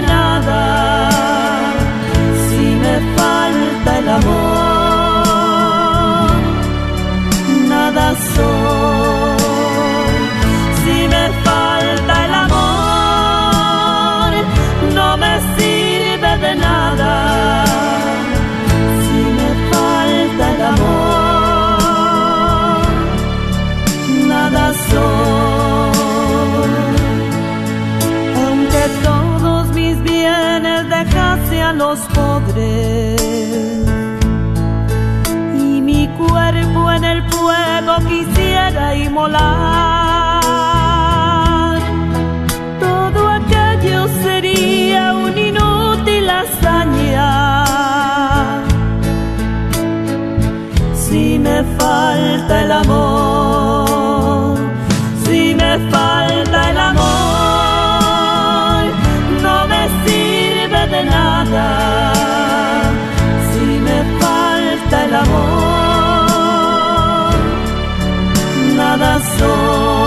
nada. Si me falta el amor, nada soy. Los pobres. Y mi cuerpo en el fuego quisiera inmolar, todo aquello sería un inútil hazaña. Si me falta el amor, si me falta el amor, nada. Si me falta el amor, nada soy.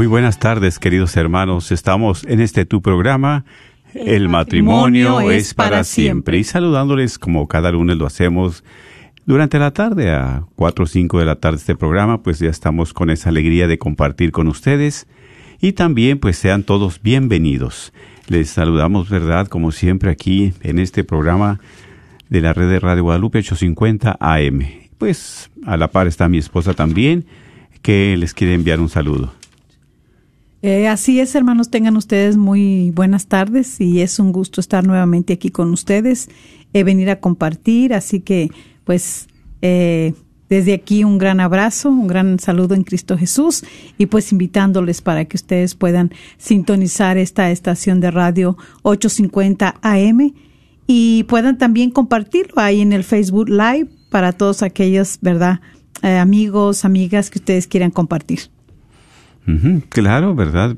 Muy buenas tardes, queridos hermanos. Estamos en este tu programa. El, matrimonio, es para siempre. Y saludándoles como cada lunes lo hacemos durante la tarde, a 4 o 5 de la tarde este programa, pues ya estamos con esa alegría de compartir con ustedes. Y también pues sean todos bienvenidos. Les saludamos, ¿verdad? Como siempre aquí en este programa de la red de Radio Guadalupe 850 AM. Pues a la par está mi esposa también, que les quiere enviar un saludo. Eh, así es, hermanos, tengan ustedes muy buenas tardes y es un gusto estar nuevamente aquí con ustedes, eh, venir a compartir, así que pues eh, desde aquí un gran abrazo, un gran saludo en Cristo Jesús y pues invitándoles para que ustedes puedan sintonizar esta estación de radio 850 AM y puedan también compartirlo ahí en el Facebook Live para todos aquellos, ¿verdad? Eh, amigos, amigas que ustedes quieran compartir. Claro, ¿verdad?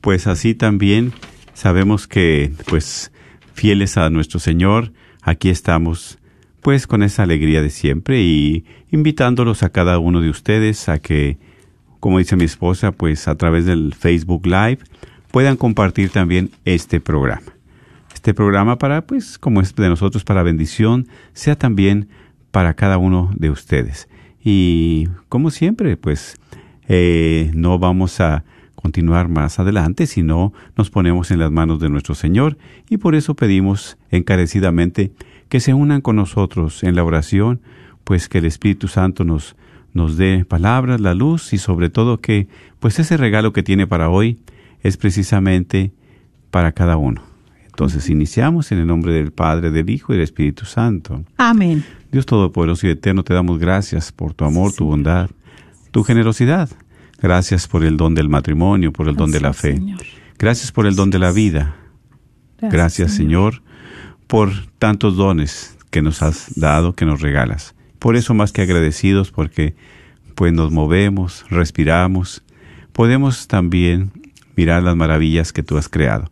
Pues así también sabemos que, pues, fieles a nuestro Señor, aquí estamos, pues, con esa alegría de siempre y invitándolos a cada uno de ustedes a que, como dice mi esposa, pues, a través del Facebook Live, puedan compartir también este programa. Este programa para, pues, como es de nosotros para bendición, sea también para cada uno de ustedes. Y, como siempre, pues, eh, no vamos a continuar más adelante, sino nos ponemos en las manos de nuestro Señor y por eso pedimos encarecidamente que se unan con nosotros en la oración, pues que el Espíritu Santo nos, nos dé palabras, la luz y sobre todo que pues ese regalo que tiene para hoy es precisamente para cada uno. Entonces iniciamos en el nombre del Padre, del Hijo y del Espíritu Santo. Amén. Dios Todopoderoso y Eterno, te damos gracias por tu amor, tu bondad, tu generosidad. Gracias por el don del matrimonio, por el don de la fe. Señor. Gracias por el don de la vida. Gracias, Señor, por tantos dones que nos has dado, que nos regalas. Por eso más que agradecidos, porque pues nos movemos, respiramos, podemos también mirar las maravillas que tú has creado.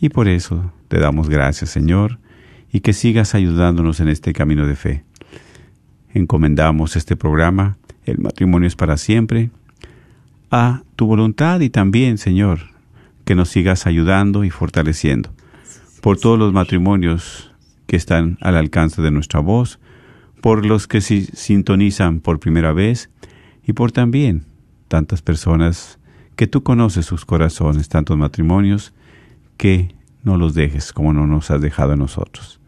Y por eso te damos gracias, Señor, y que sigas ayudándonos en este camino de fe. encomendamos este programa, el matrimonio es para siempre, a tu voluntad y también, Señor, que nos sigas ayudando y fortaleciendo. Por todos los matrimonios que están al alcance de nuestra voz, por los que se sintonizan por primera vez y por también tantas personas que tú conoces sus corazones, tantos matrimonios, que no los dejes como no nos has dejado a nosotros.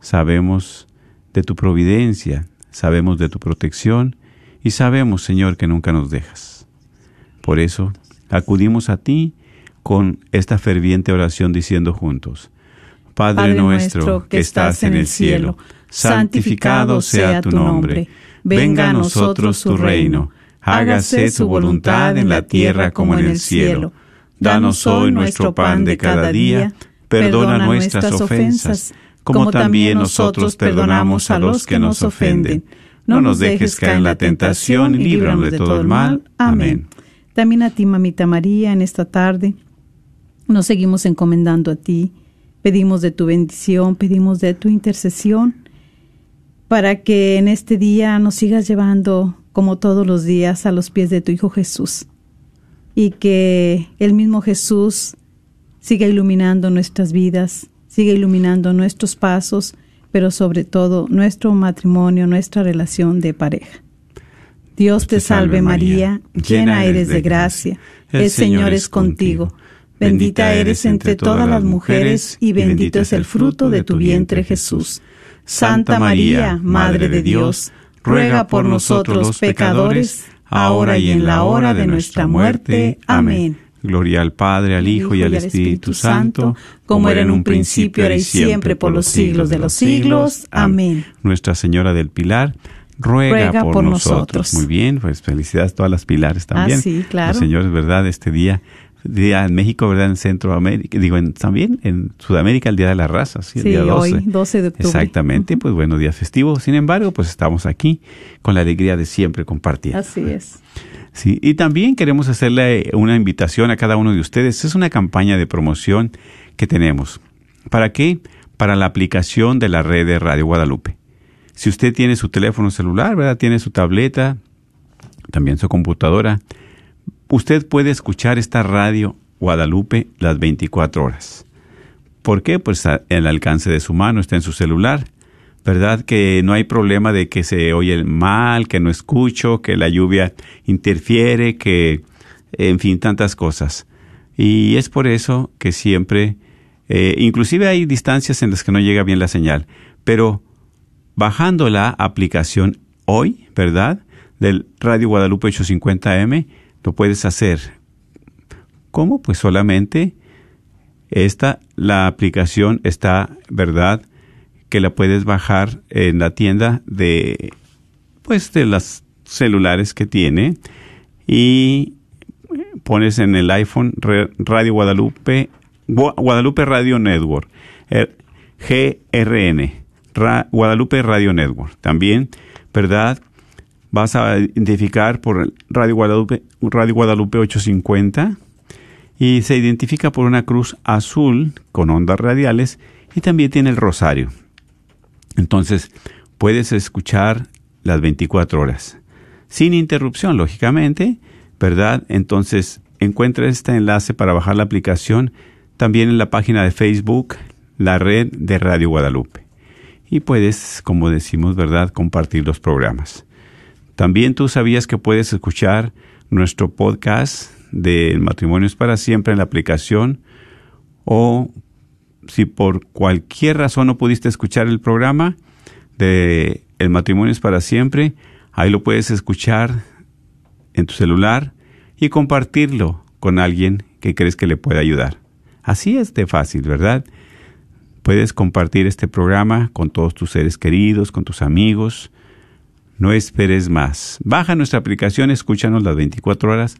Sabemos de tu providencia, sabemos de tu protección y sabemos, Señor, que nunca nos dejas. Por eso, acudimos a ti con esta ferviente oración diciendo juntos, Padre, nuestro que estás en el cielo, santificado sea tu nombre, venga a nosotros tu reino, hágase tu voluntad en la tierra como en el cielo. Danos hoy nuestro pan de cada día, perdona nuestras ofensas, como también nosotros perdonamos a los que nos ofenden. No nos dejes caer en la tentación y líbranos de todo el mal. Amén. También a ti, mamita María, en esta tarde nos seguimos encomendando a ti. Pedimos de tu bendición, pedimos de tu intercesión, para que en este día nos sigas llevando, como todos los días, a los pies de tu Hijo Jesús. Y que el mismo Jesús siga iluminando nuestras vidas, siga iluminando nuestros pasos, pero sobre todo nuestro matrimonio, nuestra relación de pareja. Dios te salve María, llena eres de gracia, el Señor es contigo, bendita eres entre todas las mujeres y bendito es el fruto de tu vientre Jesús. Santa María, Madre de Dios, ruega por nosotros los pecadores, ahora y en la hora de nuestra muerte. Amén. Gloria al Padre, al Hijo y al Espíritu Santo, como era en un principio, ahora y siempre, por los siglos de los siglos. Amén. Nuestra Señora del Pilar, ruega, por, nosotros. Muy bien, pues felicidades a todas las pilares también. Ah, sí, claro. Señores, ¿verdad? Este día, día en México, ¿verdad? En Centroamérica, digo, en, también en Sudamérica, el Día de la Raza, ¿sí? El Sí, día 12. hoy, 12 de octubre. Exactamente, pues bueno, día festivo. Sin embargo, pues estamos aquí con la alegría de siempre compartir. Así es. Sí, y también queremos hacerle una invitación a cada uno de ustedes. Es una campaña de promoción que tenemos. ¿Para qué? Para la aplicación de la red de Radio Guadalupe. Si usted tiene su teléfono celular, ¿verdad? Tiene su tableta, también su computadora, usted puede escuchar esta radio Guadalupe las 24 horas. ¿Por qué? Pues el alcance de su mano está en su celular. ¿Verdad? Que no hay problema de que se oye mal, que no escucho, que la lluvia interfiere, que, en fin, tantas cosas. Y es por eso que siempre, eh, inclusive hay distancias en las que no llega bien la señal, pero bajando la aplicación hoy, ¿verdad? Del Radio Guadalupe 850M, lo puedes hacer. ¿Cómo? Pues solamente esta, la aplicación está, ¿verdad? Que la puedes bajar en la tienda de, pues, de las celulares que tiene y pones en el iPhone Radio Guadalupe, Gua- Guadalupe Radio Network, eh, GRN, Guadalupe Radio Network. También, ¿verdad? Vas a identificar por Radio Guadalupe, Radio Guadalupe 850 y se identifica por una cruz azul con ondas radiales y también tiene el rosario. Entonces, puedes escuchar las 24 horas, sin interrupción, lógicamente, ¿verdad? Entonces, encuentra este enlace para bajar la aplicación también en la página de Facebook, la red de Radio Guadalupe. Y puedes, como decimos, ¿verdad?, compartir los programas. También tú sabías que puedes escuchar nuestro podcast de Matrimonios para Siempre en la aplicación o si por cualquier razón no pudiste escuchar el programa de El matrimonio es para siempre, ahí lo puedes escuchar en tu celular y compartirlo con alguien que crees que le pueda ayudar. Así es de fácil, ¿verdad? Puedes compartir este programa con todos tus seres queridos, con tus amigos. No esperes más. Baja nuestra aplicación, escúchanos las 24 horas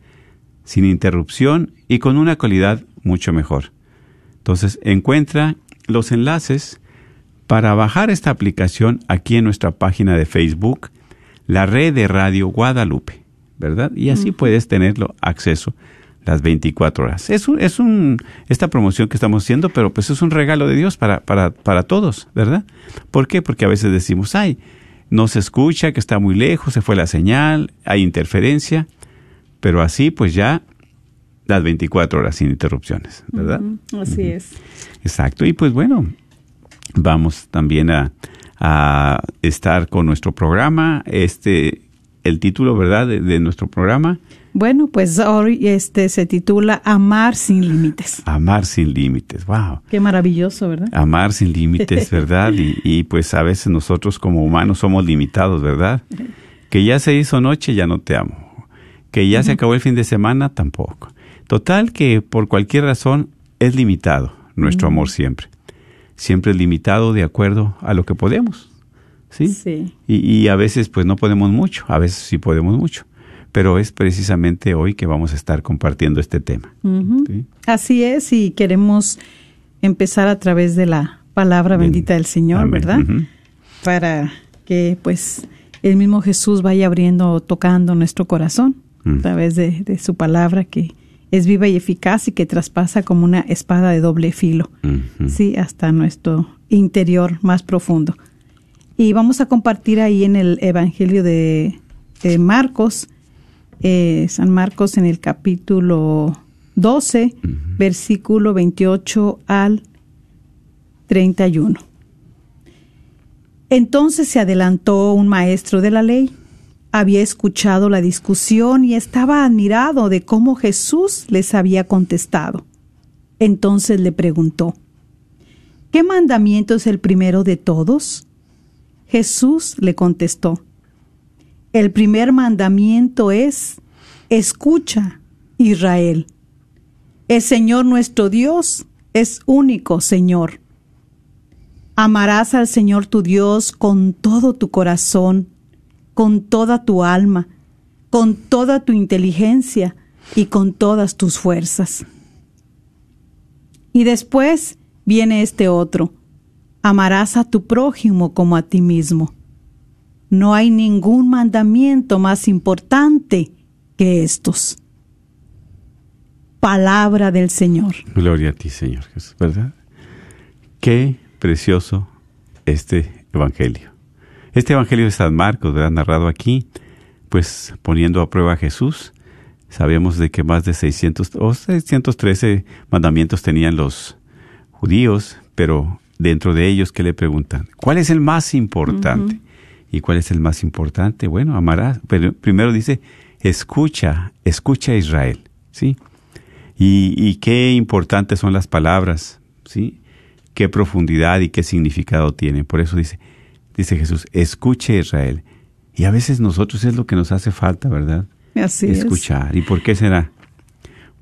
sin interrupción y con una calidad mucho mejor. Entonces, encuentra los enlaces para bajar esta aplicación aquí en nuestra página de Facebook, la red de Radio Guadalupe, ¿verdad? Y así puedes tenerlo acceso las 24 horas. Es, un, es un, esta promoción que estamos haciendo, pero pues es un regalo de Dios para, para, para todos, ¿verdad? ¿Por qué? Porque a veces decimos, ay, no se escucha, que está muy lejos, se fue la señal, hay interferencia, pero así pues ya las 24 horas sin interrupciones, ¿verdad? Así es. Exacto. Y pues bueno, vamos también a, a estar con nuestro programa. Este, el título, ¿verdad?, de, de nuestro programa, Bueno, pues hoy este se titula Amar sin límites. Amar sin límites. Wow. Qué maravilloso, ¿verdad? Amar sin límites, ¿verdad? Y, y pues a veces nosotros como humanos somos limitados, ¿verdad? Que ya se hizo noche, ya no te amo. Que ya se acabó el fin de semana, tampoco. Total que por cualquier razón es limitado nuestro amor siempre. Siempre es limitado de acuerdo a lo que podemos. ¿Sí? Sí. Y, y a veces pues no podemos mucho, a veces sí podemos mucho. Pero es precisamente hoy que vamos a estar compartiendo este tema. Así es, y queremos empezar a través de la palabra Bien. bendita del Señor, Amén. ¿verdad? Para que pues el mismo Jesús vaya abriendo, tocando nuestro corazón a través de, de su palabra que es viva y eficaz y que traspasa como una espada de doble filo, sí, hasta nuestro interior más profundo. Y vamos a compartir ahí en el Evangelio de, de Marcos, eh, San Marcos en el capítulo 12, versículo 28 al 31. Entonces se adelantó un maestro de la ley. Había escuchado la discusión y estaba admirado de cómo Jesús les había contestado. Entonces le preguntó, ¿qué mandamiento es el primero de todos? Jesús le contestó, el primer mandamiento es, escucha, Israel. El Señor nuestro Dios es único Señor. Amarás al Señor tu Dios con todo tu corazón, con toda tu alma, con toda tu inteligencia y con todas tus fuerzas. Y después viene este otro. Amarás a tu prójimo como a ti mismo. No hay ningún mandamiento más importante que estos. Palabra del Señor. Gloria a ti, Señor Jesús, ¿verdad? Qué precioso este Evangelio. Este Evangelio de San Marcos, ¿verdad? Narrado aquí, pues poniendo a prueba a Jesús. Sabemos de que más de 600 o 613 mandamientos tenían los judíos, pero dentro de ellos, ¿qué le preguntan? ¿Cuál es el más importante? ¿Y cuál es el más importante? Bueno, amarás. Pero primero dice, escucha, escucha a Israel, ¿sí? Y, y qué importantes son las palabras, ¿sí? Qué profundidad y qué significado tienen. Por eso dice, dice Jesús, escuche Israel. Y a veces nosotros es lo que nos hace falta, ¿verdad? Así Escuchar. ¿Y por qué será?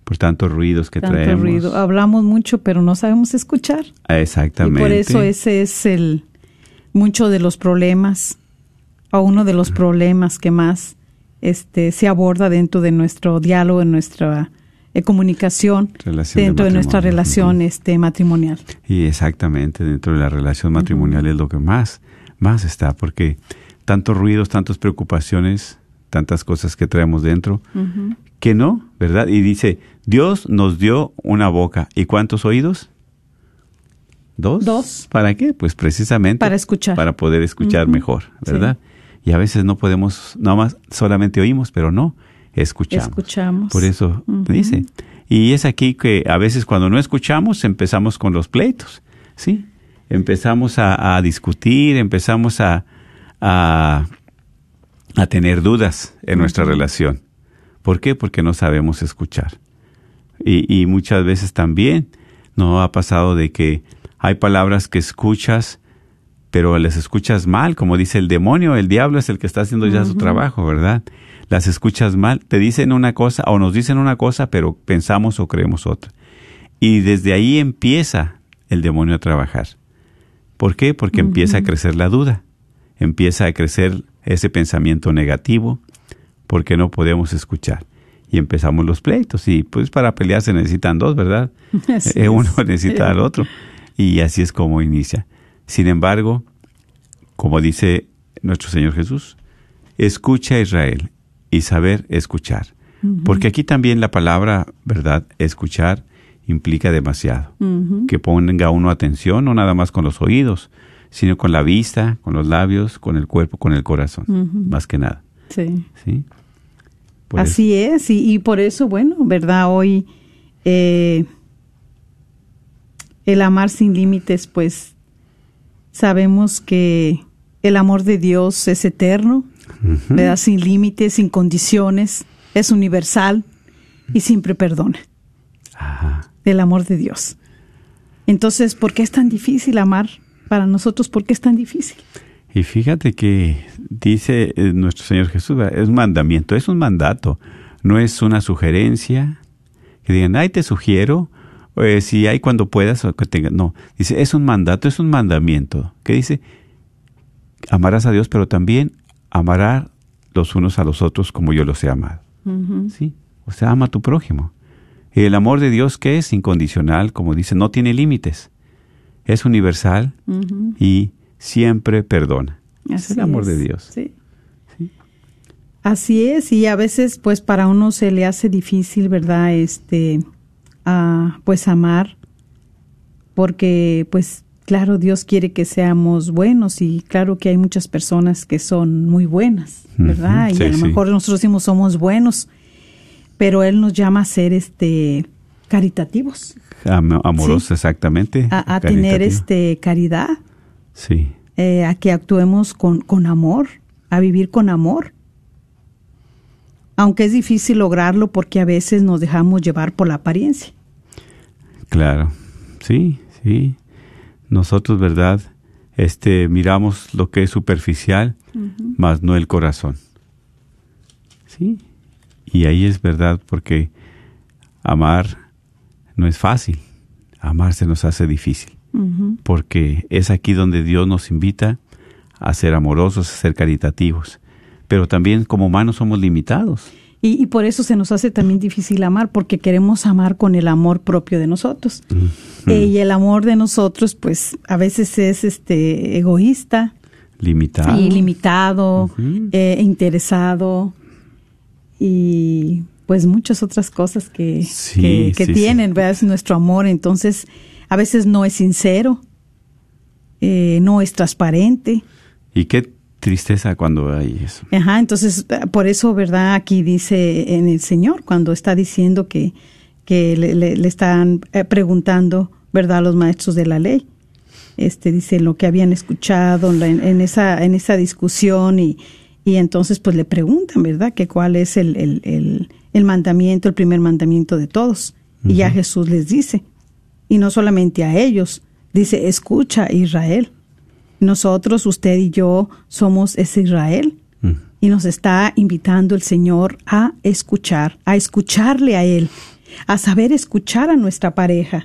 Por tantos ruidos que. Tanto traemos. ruido. Hablamos mucho, pero no sabemos escuchar. Exactamente. Y por eso ese es el mucho de los problemas o uno de los problemas que más este se aborda dentro de nuestro diálogo, en nuestra eh, comunicación, Relación dentro de, nuestra relación este matrimonial. Y exactamente, dentro de la relación matrimonial es lo que más, más está, porque tantos ruidos, tantas preocupaciones, tantas cosas que traemos dentro, que no, ¿verdad? Y dice, Dios nos dio una boca. ¿Y cuántos oídos? ¿Dos? Dos. ¿Para qué? Pues precisamente Para escuchar. Para poder escuchar mejor, ¿verdad? Y a veces no podemos, nada más solamente oímos, pero no, escuchamos. Escuchamos. Por eso dice. Y es aquí que a veces cuando no escuchamos empezamos con los pleitos, ¿sí? Empezamos a, a discutir, empezamos a, a, a tener dudas en nuestra relación. ¿Por qué? Porque no sabemos escuchar. Y, y muchas veces también no ha pasado de que hay palabras que escuchas, pero las escuchas mal, como dice el demonio, el diablo es el que está haciendo ya su trabajo, ¿verdad? Las escuchas mal, te dicen una cosa o nos dicen una cosa, pero pensamos o creemos otra. Y desde ahí empieza el demonio a trabajar. ¿Por qué? Porque empieza a crecer la duda, empieza a crecer ese pensamiento negativo, porque no podemos escuchar. Y empezamos los pleitos. Y pues para pelear se necesitan dos, ¿verdad? Así Eh, Uno es. necesita al otro. Y así es como inicia. Sin embargo, como dice nuestro Señor Jesús, escucha a Israel y saber escuchar. Porque aquí también la palabra, ¿verdad? Escuchar implica demasiado. Que ponga uno atención, no nada más con los oídos, sino con la vista, con los labios, con el cuerpo, con el corazón, más que nada. Sí. ¿sí? Por Así es, y, y, por eso, bueno, ¿verdad? Hoy eh, el amar sin límites, pues sabemos que el amor de Dios es eterno. ¿verdad? Sin límites, sin condiciones, es universal y siempre perdona. Ajá. El amor de Dios. Entonces, ¿por qué es tan difícil amar? Para nosotros, ¿por qué es tan difícil? Y fíjate que dice eh, nuestro Señor Jesús, es un mandamiento, es un mandato, no es una sugerencia, que digan, ay, te sugiero, eh, si hay cuando puedas, o que tengas. No, dice, es un mandato, es un mandamiento, que dice, amarás a Dios, pero también amarás los unos a los otros como yo los he amado. ¿Sí? O sea, ama a tu prójimo. Y el amor de Dios que es incondicional, como dice, no tiene límites. Es universal y siempre perdona. es el amor de Dios. Sí. Así es, y a veces pues para uno se le hace difícil, ¿verdad? Este, ah, pues amar, porque pues claro, Dios quiere que seamos buenos y claro que hay muchas personas que son muy buenas, ¿verdad? Y sí, a lo sí. mejor nosotros decimos somos buenos, pero Él nos llama a ser este caritativos, Am- amoroso, Sí. exactamente. a, a tener este caridad, Sí, eh, a que actuemos con, con amor, a vivir con amor. Aunque es difícil lograrlo porque a veces nos dejamos llevar por la apariencia. claro. Sí, sí. Nosotros, ¿verdad? Este, miramos lo que es superficial, más no el corazón. Sí. Y ahí es verdad porque amar no es fácil. Amar se nos hace difícil. porque es aquí donde Dios nos invita a ser amorosos, a ser caritativos. Pero también como humanos somos limitados. Y, y por eso se nos hace también difícil amar, porque queremos amar con el amor propio de nosotros. Eh, y el amor de nosotros, pues, a veces es este egoísta, y limitado, Ujú. eh, interesado y pues muchas otras cosas que, Sí, que, que sí, tienen, sí. ¿verdad? Es nuestro amor. Entonces, a veces no es sincero, eh, no es transparente. Y qué tristeza cuando hay eso. Ajá, entonces, por eso, ¿verdad? Aquí dice en el Señor, cuando está diciendo que, que le, le- le están eh, preguntando, ¿verdad? Los maestros de la ley. Este dice lo que habían escuchado en, la- en esa, en esa discusión y, y entonces pues le preguntan, ¿verdad? Que cuál es el, el, el, el mandamiento, el primer mandamiento de todos. Y ya Jesús les dice, y no solamente a ellos, dice, escucha Israel. Nosotros, usted y yo, somos ese Israel. Y nos está invitando el Señor a escuchar, a escucharle a Él, a saber escuchar a nuestra pareja.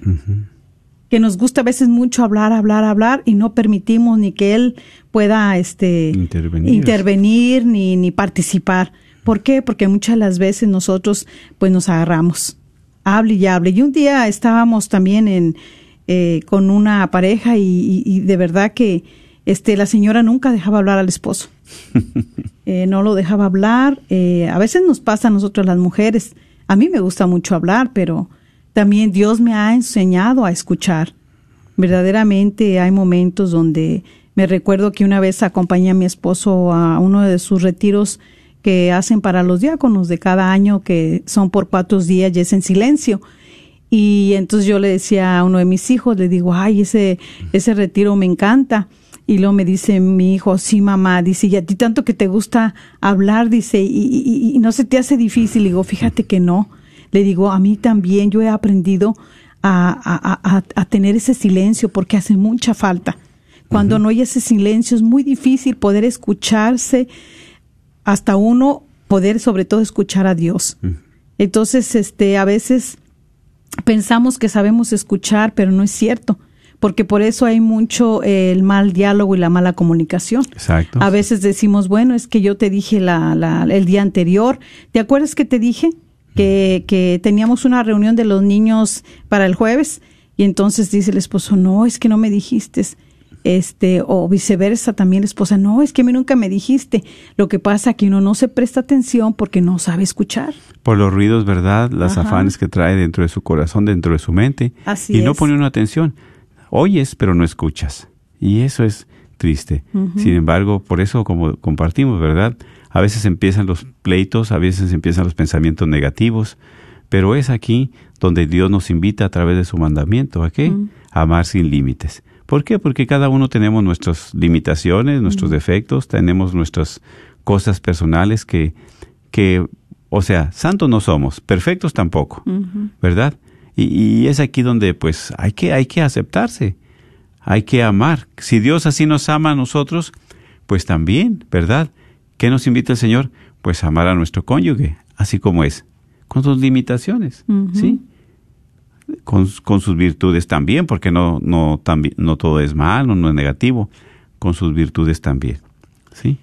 Que nos gusta a veces mucho hablar, hablar, hablar y no permitimos ni que Él pueda este, Intervenir. intervenir ni, ni participar. ¿Por qué? Porque muchas de las veces nosotros pues nos agarramos. Hable y hable. Y un día estábamos también en, eh, con una pareja y, y- y de verdad que este, la señora nunca dejaba hablar al esposo. Eh, no lo dejaba hablar. Eh, a veces nos pasa a nosotros las mujeres. A mí me gusta mucho hablar, pero también Dios me ha enseñado a escuchar. Verdaderamente hay momentos donde me recuerdo que una vez acompañé a mi esposo a uno de sus retiros que hacen para los diáconos de cada año, que son por cuatro días y es en silencio. Y entonces yo le decía a uno de mis hijos, le digo, ay, ese, ese retiro me encanta. Y luego me dice mi hijo, sí, mamá, dice, y a ti tanto que te gusta hablar, dice, y, y- y no se te hace difícil. Le digo, fíjate que no. Le digo, a mí también yo he aprendido a, a- a- a tener ese silencio porque hace mucha falta. Cuando no hay ese silencio es muy difícil poder escucharse, hasta uno poder sobre todo escuchar a Dios. Entonces, este, a veces pensamos que sabemos escuchar, pero no es cierto, porque por eso hay mucho eh, el mal diálogo y la mala comunicación. Exacto. A veces decimos, bueno, es que yo te dije la, la- el día anterior, ¿te acuerdas que te dije que, que teníamos una reunión de los niños para el jueves? Y entonces dice el esposo, no, es que no me dijiste. Este, o viceversa también la esposa, no, es que a mí nunca me dijiste. Lo que pasa es que uno no se presta atención porque no sabe escuchar. Por los ruidos, ¿verdad? Las Ajá. afanes que trae dentro de su corazón, dentro de su mente. Así y no pone una atención. Oyes, pero no escuchas. Y eso es triste. Sin embargo, por eso como compartimos, ¿verdad? A veces empiezan los pleitos, a veces empiezan los pensamientos negativos, pero es aquí donde Dios nos invita a través de su mandamiento, ¿a qué? A amar sin límites. ¿Por qué? Porque cada uno tenemos nuestras limitaciones, nuestros defectos, tenemos nuestras cosas personales que, que, o sea, santos no somos, perfectos tampoco, ¿verdad? Y, y, es aquí donde pues hay que, hay que aceptarse, hay que amar. Si Dios así nos ama a nosotros, pues también, ¿verdad? ¿Qué nos invita el Señor? Pues amar a nuestro cónyuge, así como es, con sus limitaciones, ¿sí? Con, con, sus virtudes también, porque no, no, también, no todo es malo, no es negativo, con sus virtudes también, ¿sí?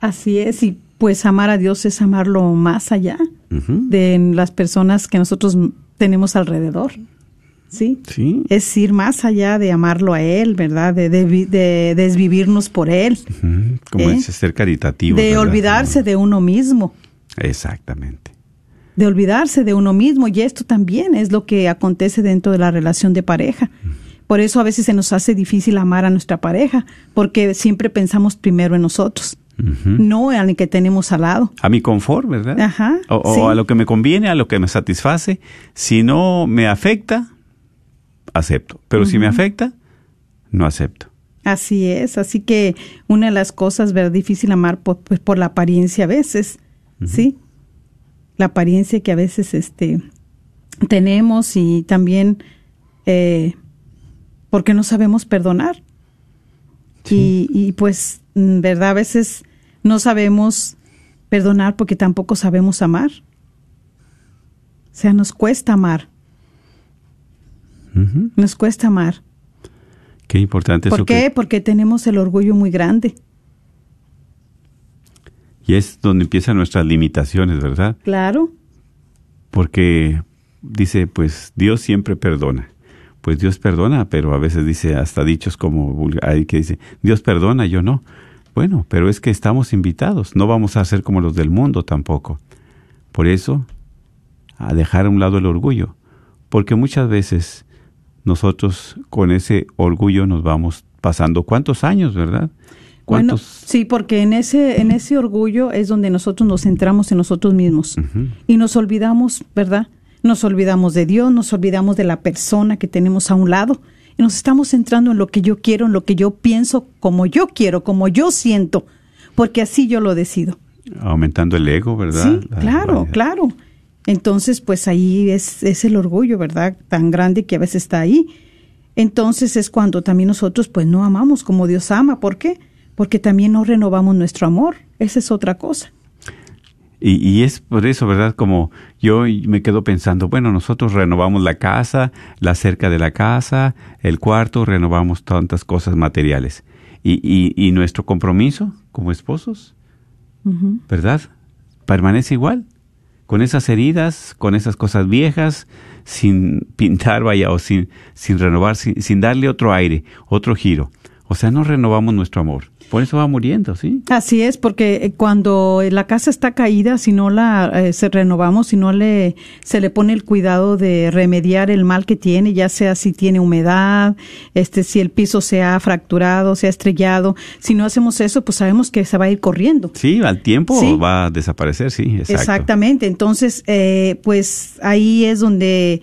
Así es, y pues amar a Dios es amarlo más allá uh -huh. de las personas que nosotros tenemos alrededor. ¿Sí? Sí. Es ir más allá de amarlo a Él, ¿verdad? De, de, de desvivirnos por Él. Uh -huh. Como ¿Eh? es ser caritativo. De ¿verdad? olvidarse de uno mismo. Exactamente. De olvidarse de uno mismo. Y esto también es lo que acontece dentro de la relación de pareja. Por eso a veces se nos hace difícil amar a nuestra pareja, porque siempre pensamos primero en nosotros. Uh -huh. no al que tenemos al lado. A mi confort, ¿verdad? Ajá. O, o sí. a lo que me conviene, a lo que me satisface. Si no me afecta, acepto. Pero uh -huh. si me afecta, no acepto. Así es. Así que una de las cosas, ¿verdad? Difícil amar por, pues, por la apariencia a veces, uh -huh. ¿sí? La apariencia que a veces este, tenemos y también eh, porque no sabemos perdonar. Sí. Y, y pues ¿verdad? A veces no sabemos perdonar porque tampoco sabemos amar. O sea, nos cuesta amar. Uh -huh. Nos cuesta amar. Qué importante ¿Por eso qué? que... Porque tenemos el orgullo muy grande. Y es donde empiezan nuestras limitaciones, ¿verdad? Claro. Porque dice, pues Dios siempre perdona. Pues Dios perdona, pero a veces dice hasta dichos como hay que dice, Dios perdona, yo no. Bueno, pero es que estamos invitados, no vamos a ser como los del mundo tampoco. Por eso, a dejar a un lado el orgullo, porque muchas veces nosotros con ese orgullo nos vamos pasando cuántos años, ¿verdad? Bueno, sí, porque en ese en ese orgullo es donde nosotros nos centramos en nosotros mismos uh -huh. y nos olvidamos, ¿verdad? Nos olvidamos de Dios, nos olvidamos de la persona que tenemos a un lado y nos estamos centrando en lo que yo quiero, en lo que yo pienso, como yo quiero, como yo siento, porque así yo lo decido. Aumentando el ego, ¿verdad? Sí, la, claro, la... claro. Entonces, pues ahí es, es el orgullo, ¿verdad? Tan grande que a veces está ahí. Entonces es cuando también nosotros pues no amamos como Dios ama. ¿Por qué? Porque también no renovamos nuestro amor. Esa es otra cosa. Y, y, es por eso, ¿verdad? Como yo me quedo pensando, bueno, nosotros renovamos la casa, la cerca de la casa, el cuarto, renovamos tantas cosas materiales. Y, y, y nuestro compromiso como esposos, uh -huh. ¿verdad? Permanece igual, con esas heridas, con esas cosas viejas, sin pintar, vaya, o sin, sin renovar, sin, sin darle otro aire, otro giro. O sea, no renovamos nuestro amor. Por eso va muriendo, ¿sí? Así es, porque cuando la casa está caída, si no la eh, se renovamos, si no le se le pone el cuidado de remediar el mal que tiene, ya sea si tiene humedad, este si el piso se ha fracturado, se ha estrellado, si no hacemos eso, pues sabemos que se va a ir corriendo. Sí, al tiempo ¿Sí? va a desaparecer, sí, exacto. Exactamente. Entonces, eh, pues ahí es donde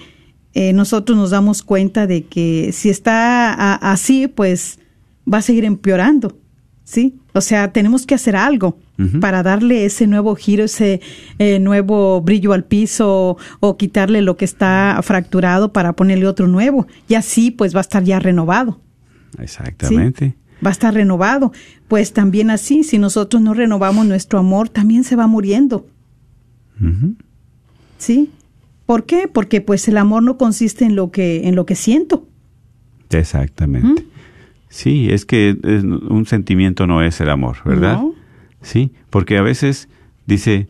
eh, nosotros nos damos cuenta de que si está a, así, pues va a seguir empeorando. ¿Sí? O sea, tenemos que hacer algo uh -huh. para darle ese nuevo giro, ese eh, nuevo brillo al piso o quitarle lo que está fracturado para ponerle otro nuevo. Y así pues va a estar ya renovado. Exactamente. ¿sí? Va a estar renovado. Pues también así, si nosotros no renovamos nuestro amor, también se va muriendo. Uh -huh. ¿Sí? ¿Por qué? Porque pues el amor no consiste en lo que, en lo que siento. Exactamente. Sí, es que un sentimiento no es el amor, ¿verdad? No. Sí, porque a veces dice,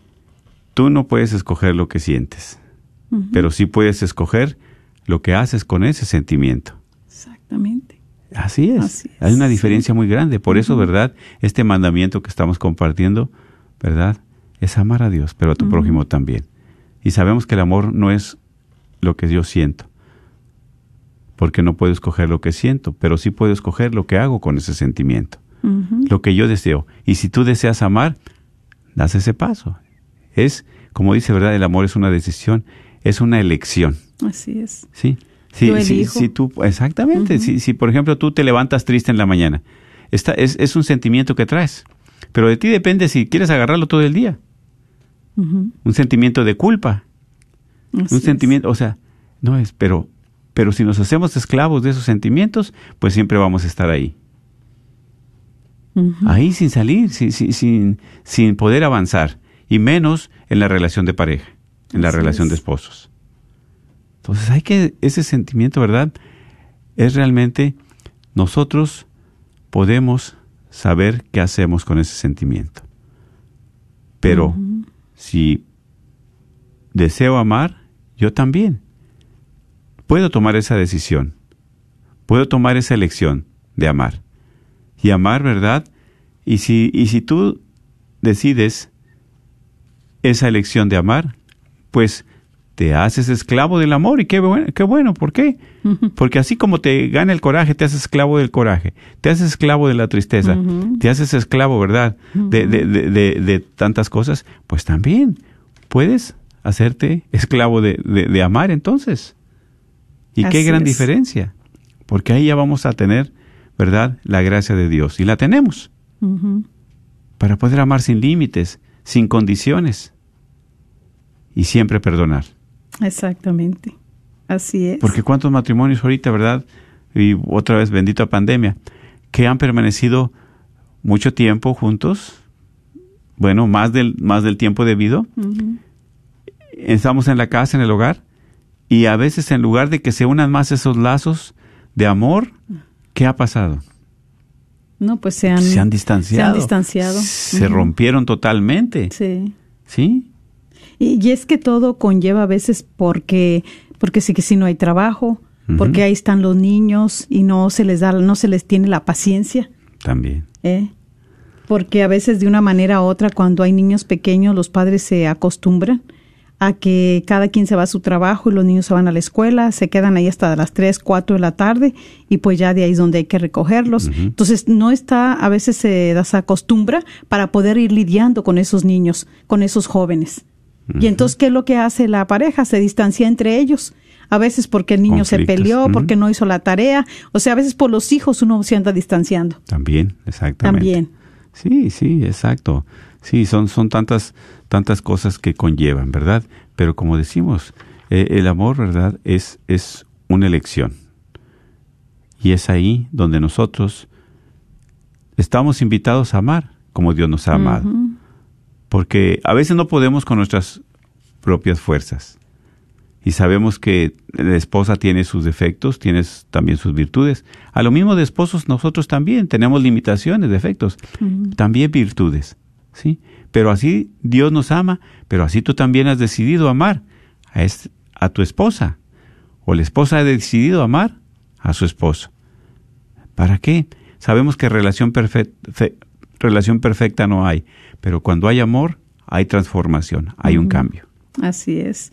tú no puedes escoger lo que sientes, uh -huh. pero sí puedes escoger lo que haces con ese sentimiento. Exactamente. Así es. Así es. Hay una diferencia sí. muy grande. Por uh -huh. eso, ¿verdad? Este mandamiento que estamos compartiendo, ¿verdad? Es amar a Dios, pero a tu uh -huh. prójimo también. Y sabemos que el amor no es lo que yo siento porque no puedo escoger lo que siento, pero sí puedo escoger lo que hago con ese sentimiento. lo que yo deseo. Y si tú deseas amar, das ese paso. Es, como dice, ¿verdad? El amor es una decisión, es una elección. Así es. Sí. Sí, sí, sí, tú, exactamente. si, si, por ejemplo, tú te levantas triste en la mañana, esta, es, es un sentimiento que traes. Pero de ti depende si quieres agarrarlo todo el día. Un sentimiento de culpa. un sentimiento, o sea, no es, pero, pero si nos hacemos esclavos de esos sentimientos, pues siempre vamos a estar ahí. Ahí sin salir, sin, sin, sin, poder avanzar. Y menos en la relación de pareja, en la relación de esposos. Entonces hay que, ese sentimiento, ¿verdad? Es realmente, nosotros podemos saber qué hacemos con ese sentimiento. Pero si deseo amar, yo también puedo tomar esa decisión, puedo tomar esa elección de amar. Y amar, ¿verdad? Y si, y si tú decides esa elección de amar, pues te haces esclavo del amor y qué bueno, qué bueno, ¿por qué? Porque así como te gana el coraje, te haces esclavo del coraje, te haces esclavo de la tristeza, te haces esclavo, ¿verdad? de, de, de, de, tantas cosas, pues también puedes hacerte esclavo de, amar entonces. Y qué gran diferencia, porque ahí ya vamos a tener, ¿verdad? La gracia de Dios, y la tenemos, para poder amar sin límites, sin condiciones, y siempre perdonar. Exactamente. Así es. Porque cuántos matrimonios ahorita, ¿verdad? Y otra vez, bendita pandemia, que han permanecido mucho tiempo juntos, bueno, más del, más del tiempo debido. Estamos en la casa, en el hogar, y a veces en lugar de que se unan más esos lazos de amor, ¿qué ha pasado? No, pues se han, se han distanciado. Se han distanciado. Se rompieron totalmente. Sí. ¿Sí? Y, es que todo conlleva a veces porque, porque sí que si no hay trabajo, porque ahí están los niños y no se les da, no se les tiene la paciencia. También. ¿Eh? Porque a veces de una manera u otra, cuando hay niños pequeños, los padres se acostumbran a que cada quien se va a su trabajo y los niños se van a la escuela, se quedan ahí hasta las 3, 4 de la tarde y pues ya de ahí es donde hay que recogerlos. Entonces no está, a veces se acostumbra para poder ir lidiando con esos niños, con esos jóvenes. Y entonces, ¿qué es lo que hace la pareja? Se distancia entre ellos. A veces porque el niño se peleó, porque no hizo la tarea. O sea, a veces por los hijos uno se anda distanciando. También, exactamente. También. Sí, sí, exacto. Sí, son, son tantas, tantas cosas que conllevan, ¿verdad? Pero como decimos, eh, el amor, ¿verdad? Es, es una elección. Y es ahí donde nosotros estamos invitados a amar como Dios nos ha amado porque a veces no podemos con nuestras propias fuerzas. Y sabemos que la esposa tiene sus defectos, tiene también sus virtudes. A lo mismo de esposos, nosotros también tenemos limitaciones, defectos, también virtudes. ¿Sí? Pero así Dios nos ama, pero así tú también has decidido amar a, a tu esposa. O la esposa ha decidido amar a su esposo. ¿Para qué? Sabemos que relación, relación perfecta no hay, pero cuando hay amor, hay transformación, hay un cambio. Así es.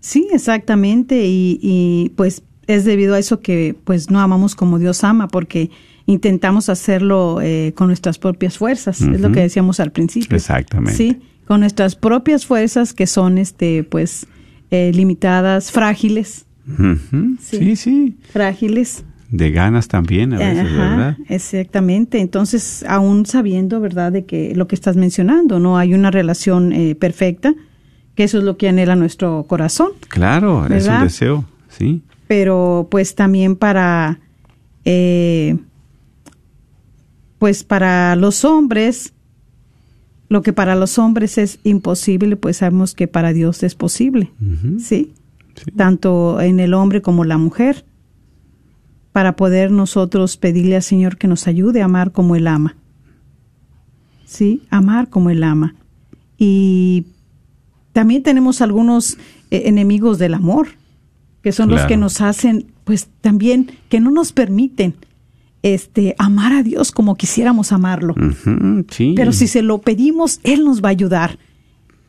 Sí, exactamente. Y, pues es debido a eso que pues no amamos como Dios ama, porque intentamos hacerlo eh, con nuestras propias fuerzas. Es lo que decíamos al principio. Exactamente. Sí, con nuestras propias fuerzas que son este pues eh, limitadas, frágiles. sí, sí. Frágiles de ganas también a veces, ¿verdad? Exactamente. Entonces, aún sabiendo, ¿verdad?, de que lo que estás mencionando, no hay una relación eh, perfecta, que eso es lo que anhela nuestro corazón. Claro, es un deseo, sí. Pero, pues, también para, eh, pues, para los hombres, lo que para los hombres es imposible, pues sabemos que para Dios es posible, ¿sí? ¿sí? Tanto en el hombre como la mujer para poder nosotros pedirle al Señor que nos ayude a amar como Él ama. ¿Sí? Amar como Él ama. Y también tenemos algunos eh, enemigos del amor, que son los que nos hacen, pues también, que no nos permiten este, amar a Dios como quisiéramos amarlo. Pero si se lo pedimos, Él nos va a ayudar.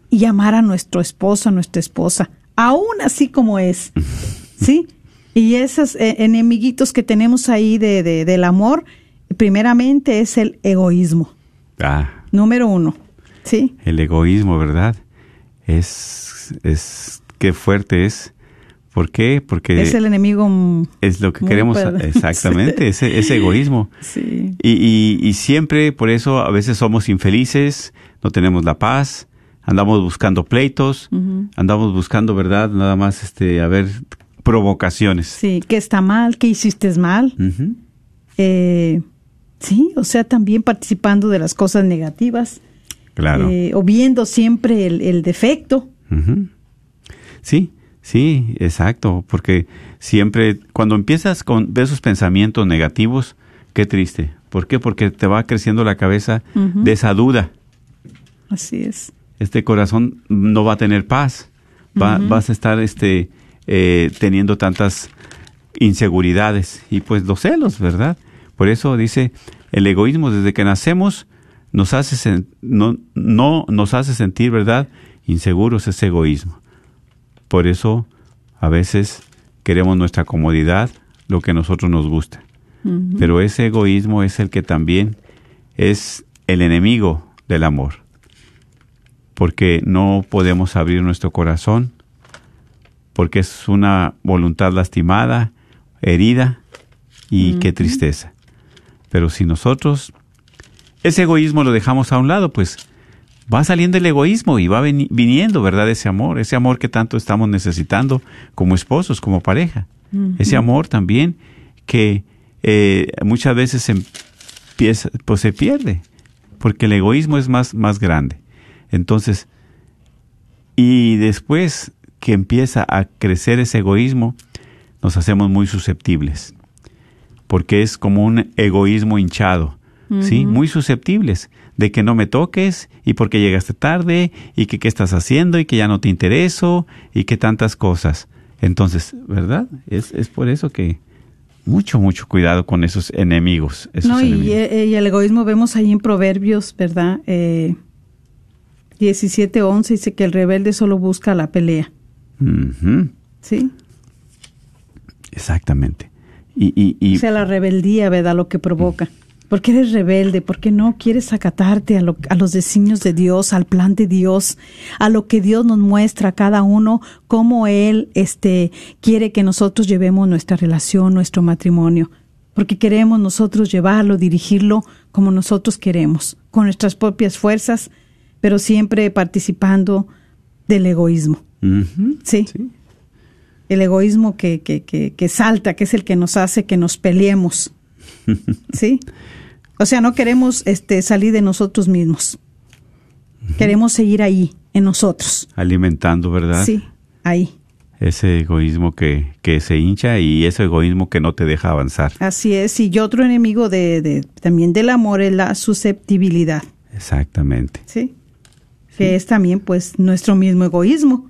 Y amar a nuestro esposo, a nuestra esposa, aún así como es. ¿Sí? Y esos eh, enemiguitos que tenemos ahí de, del amor, primeramente es el egoísmo. Ah, Número uno. Sí. el egoísmo, ¿verdad? Es, es, qué fuerte es. ¿Por qué? Porque es el enemigo. es lo que queremos, fuerte. exactamente, ese, ese egoísmo. Sí. Y, y, y siempre, por eso, a veces somos infelices, no tenemos la paz, andamos buscando pleitos, andamos buscando, ¿verdad? Nada más, este, a ver, provocaciones. Sí, que está mal, que hiciste mal. Eh, sí, o sea, también participando de las cosas negativas. Claro. eh, o viendo siempre el, el defecto. Sí, sí, exacto, porque siempre cuando empiezas con esos pensamientos negativos, qué triste. ¿Por qué? Porque te va creciendo la cabeza de esa duda. Así es. Este corazón no va a tener paz. Va- Vas a estar este, eh, teniendo tantas inseguridades y pues los celos, ¿verdad? Por eso dice, el egoísmo desde que nacemos nos hace no, no nos hace sentir, ¿verdad? Inseguros ese egoísmo. Por eso a veces queremos nuestra comodidad, lo que a nosotros nos gusta. Pero ese egoísmo es el que también es el enemigo del amor. Porque no podemos abrir nuestro corazón, porque es una voluntad lastimada, herida, y qué tristeza. Pero si nosotros ese egoísmo lo dejamos a un lado, pues va saliendo el egoísmo y va viniendo, ¿verdad? Ese amor, ese amor que tanto estamos necesitando como esposos, como pareja. Ese amor también que eh, muchas veces se empieza, pues se pierde, porque el egoísmo es más, más grande. Entonces, y después que empieza a crecer ese egoísmo, nos hacemos muy susceptibles, porque es como un egoísmo hinchado, ¿sí? Muy susceptibles de que no me toques y porque llegaste tarde y que qué estás haciendo y que ya no te intereso y que tantas cosas. Entonces, ¿verdad? Es, es por eso que mucho, mucho cuidado con esos enemigos. Esos No, y, enemigos. eh, y el egoísmo vemos ahí en Proverbios, ¿verdad? Eh, 17.11 dice que el rebelde solo busca la pelea. ¿Sí? Exactamente. Y, y, y O sea, la rebeldía, ¿verdad? Lo que provoca. ¿Por qué eres rebelde? ¿Por qué no quieres acatarte a, lo- a los designios de Dios, al plan de Dios, a lo que Dios nos muestra a cada uno, cómo Él este, quiere que nosotros llevemos nuestra relación, nuestro matrimonio? Porque queremos nosotros llevarlo, dirigirlo como nosotros queremos, con nuestras propias fuerzas, pero siempre participando del egoísmo. Sí. El egoísmo que, que, que, que salta, que es el que nos hace que nos peleemos. ¿Sí? O sea, no queremos este, salir de nosotros mismos. Queremos seguir ahí, en nosotros. alimentando, ¿verdad? Sí, ahí. Ese egoísmo que, que se hincha y ese egoísmo que no te deja avanzar. Así es. Y otro enemigo de, de- también del amor es la susceptibilidad. Exactamente. ¿Sí? Que es también, pues, nuestro mismo egoísmo.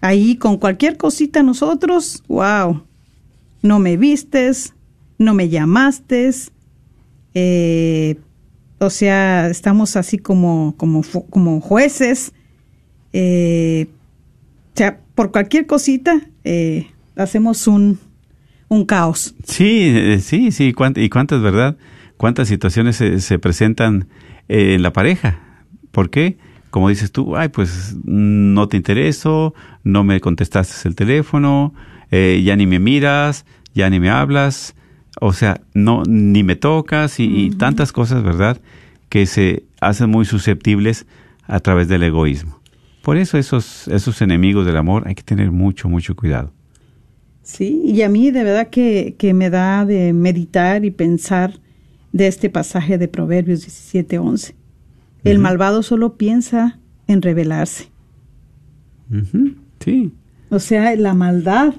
Ahí con cualquier cosita nosotros, wow, no me vistes, no me llamaste, eh, o sea, estamos así como, como, como jueces, eh, o sea, por cualquier cosita eh, hacemos un, un caos. Sí, eh, sí, sí. ¿Y cuántas, verdad? ¿Cuántas situaciones se, se presentan eh, en la pareja? ¿Por qué? Como dices tú, ay, pues no te intereso, no me contestaste el teléfono, eh, ya ni me miras, ya ni me hablas, o sea, no ni me tocas y, y tantas cosas, ¿verdad? Que se hacen muy susceptibles a través del egoísmo. Por eso esos, esos enemigos del amor hay que tener mucho, mucho cuidado. Sí, y a mí de verdad que, que me da de meditar y pensar de este pasaje de Proverbios 17, 11. El malvado solo piensa en rebelarse. Sí. O sea, la maldad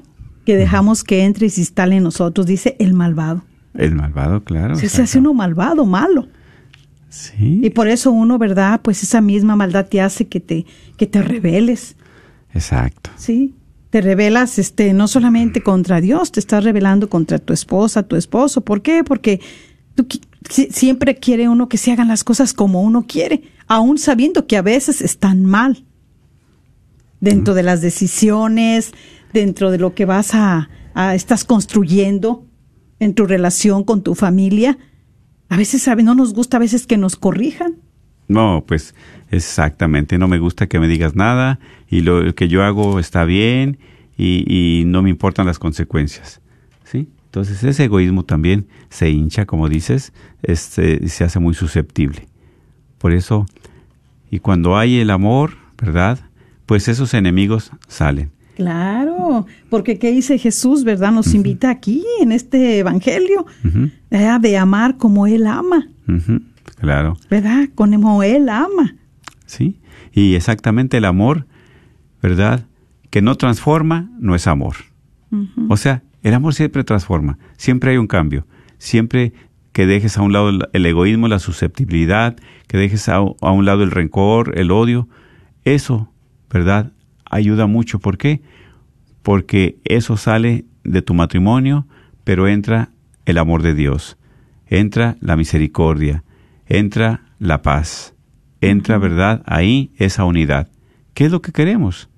que dejamos que entre y se instale en nosotros, dice el malvado. El malvado, claro. O sea, se hace uno malvado, malo. Sí, Y por eso uno, ¿verdad? Pues esa misma maldad te hace que te, que te rebeles, exacto. ¿sí? Te rebelas este, no solamente contra Dios, te estás rebelando contra tu esposa, tu esposo. ¿Por qué? Porque tú siempre quiere uno que se hagan las cosas como uno quiere, aún sabiendo que a veces están mal. Dentro de las decisiones, dentro de lo que vas a, estás construyendo, en tu relación con tu familia. A veces, ¿sabe? No nos gusta a veces que nos corrijan. No, pues exactamente, no me gusta que me digas nada y lo que yo hago está bien y, y no me importan las consecuencias. ¿Sí? Entonces ese egoísmo también se hincha, como dices, este, se hace muy susceptible. Por eso, y cuando hay el amor, ¿verdad? Pues esos enemigos salen. Claro, porque ¿qué dice Jesús, verdad? Nos invita aquí, en este Evangelio, eh, de amar como Él ama, Claro, ¿verdad? Como Él ama. sí. Y exactamente el amor, ¿verdad? Que no transforma, no es amor. O sea, el amor siempre transforma, siempre hay un cambio, siempre que dejes a un lado el, el egoísmo, la susceptibilidad, que dejes a, a un lado el rencor, el odio, eso, ¿verdad? Ayuda mucho. ¿Por qué? Porque eso sale de tu matrimonio, pero entra el amor de Dios, entra la misericordia, entra la paz, entra, ¿verdad? Ahí esa unidad. ¿Qué es lo que queremos?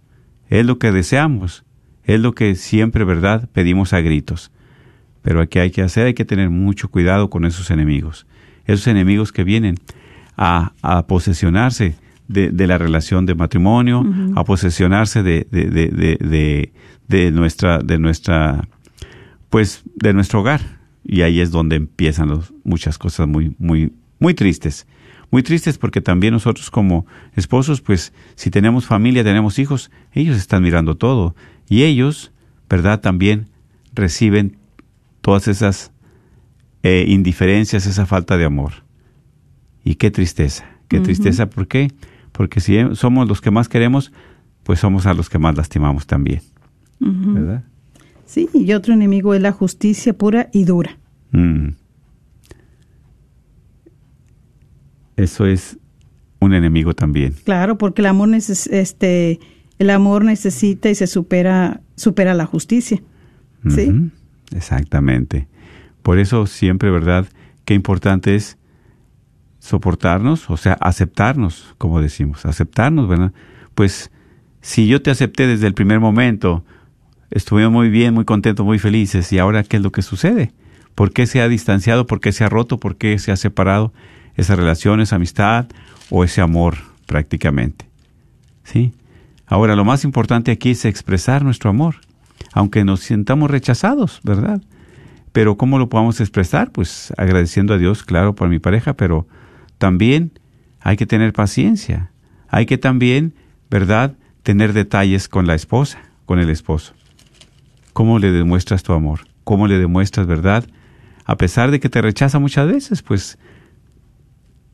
Es lo que deseamos, es lo que siempre, ¿verdad?, pedimos a gritos. Pero aquí hay que hacer, hay que tener mucho cuidado con esos enemigos. Esos enemigos que vienen a, a posesionarse de, de la relación de matrimonio, a posesionarse de, de, de, de, de- de nuestra, de nuestra, pues, de nuestro hogar. Y ahí es donde empiezan los- muchas cosas muy, muy, muy tristes. Muy tristes porque también nosotros como esposos, pues, si tenemos familia, tenemos hijos, ellos están mirando todo. Y ellos, ¿verdad? También reciben todas esas eh, indiferencias, esa falta de amor. Y qué tristeza, qué tristeza, ¿por qué? Porque si somos los que más queremos, pues somos a los que más lastimamos también, ¿verdad? Sí, y otro enemigo es la justicia pura y dura. Mm. Eso es un enemigo también. Claro, porque el amor neces este el amor necesita y se supera supera la justicia. Sí. Exactamente. Por eso siempre, ¿verdad? Qué importante es soportarnos, o sea, aceptarnos, como decimos, aceptarnos, ¿verdad? Pues si yo te acepté desde el primer momento, estuvimos muy bien, muy contentos, muy felices, y ahora ¿qué es lo que sucede? ¿Por qué se ha distanciado? ¿Por qué se ha roto? ¿Por qué se ha separado esa relación, esa amistad o ese amor prácticamente? ¿Sí? Ahora, lo más importante aquí es expresar nuestro amor, aunque nos sintamos rechazados, ¿verdad? Pero ¿cómo lo podemos expresar? Pues agradeciendo a Dios, claro, por mi pareja, pero también hay que tener paciencia. Hay que también, ¿verdad?, tener detalles con la esposa, con el esposo. ¿Cómo le demuestras tu amor? ¿Cómo le demuestras, verdad? A pesar de que te rechaza muchas veces, pues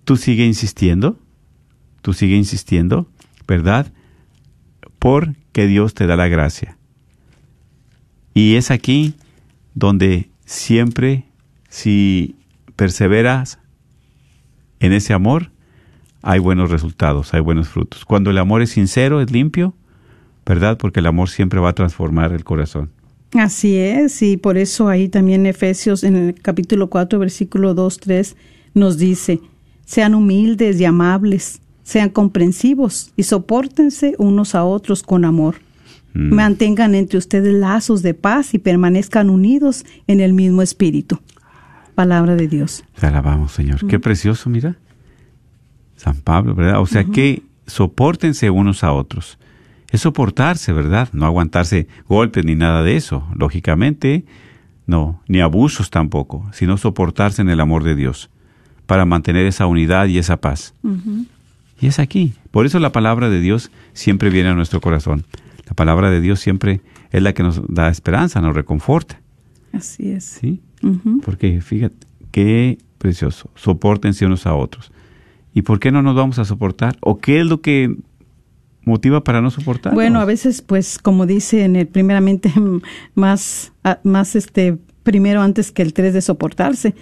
tú sigue insistiendo, tú sigue insistiendo, ¿verdad? Porque Dios te da la gracia. Y es aquí donde siempre, si perseveras en ese amor, hay buenos resultados, hay buenos frutos. Cuando el amor es sincero, es limpio, ¿verdad? Porque el amor siempre va a transformar el corazón. Así es, y por eso ahí también Efesios en el capítulo 4, versículo 2, 3 nos dice, sean humildes y amables, sean comprensivos y soportense unos a otros con amor. Mm. Mantengan entre ustedes lazos de paz y permanezcan unidos en el mismo espíritu. Palabra de Dios. Te alabamos, Señor. Qué precioso, mira. San Pablo, ¿verdad? O sea, que soportense unos a otros. Es soportarse, ¿verdad? No aguantarse golpes ni nada de eso. Lógicamente, no, ni abusos tampoco, sino soportarse en el amor de Dios para mantener esa unidad y esa paz. Y es aquí. Por eso la palabra de Dios siempre viene a nuestro corazón. La palabra de Dios siempre es la que nos da esperanza, nos reconforta. Así es. ¿Sí? Porque fíjate, qué precioso. Soportense unos a otros. ¿Y por qué no nos vamos a soportar? ¿O qué es lo que motiva para no soportar? Bueno, a veces, pues, como dice en el primeramente, más, más este, primero antes que el tres de soportarse.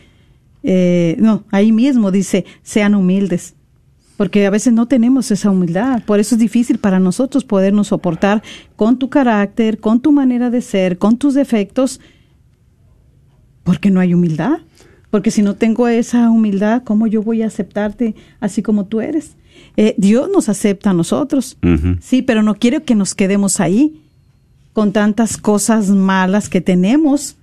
Eh, no, ahí mismo dice, sean humildes. Porque a veces no tenemos esa humildad. Por eso es difícil para nosotros podernos soportar con tu carácter, con tu manera de ser, con tus defectos, porque no hay humildad. Porque si no tengo esa humildad, ¿cómo yo voy a aceptarte así como tú eres? Eh, Dios nos acepta a nosotros. Sí, pero no quiero que nos quedemos ahí con tantas cosas malas que tenemos.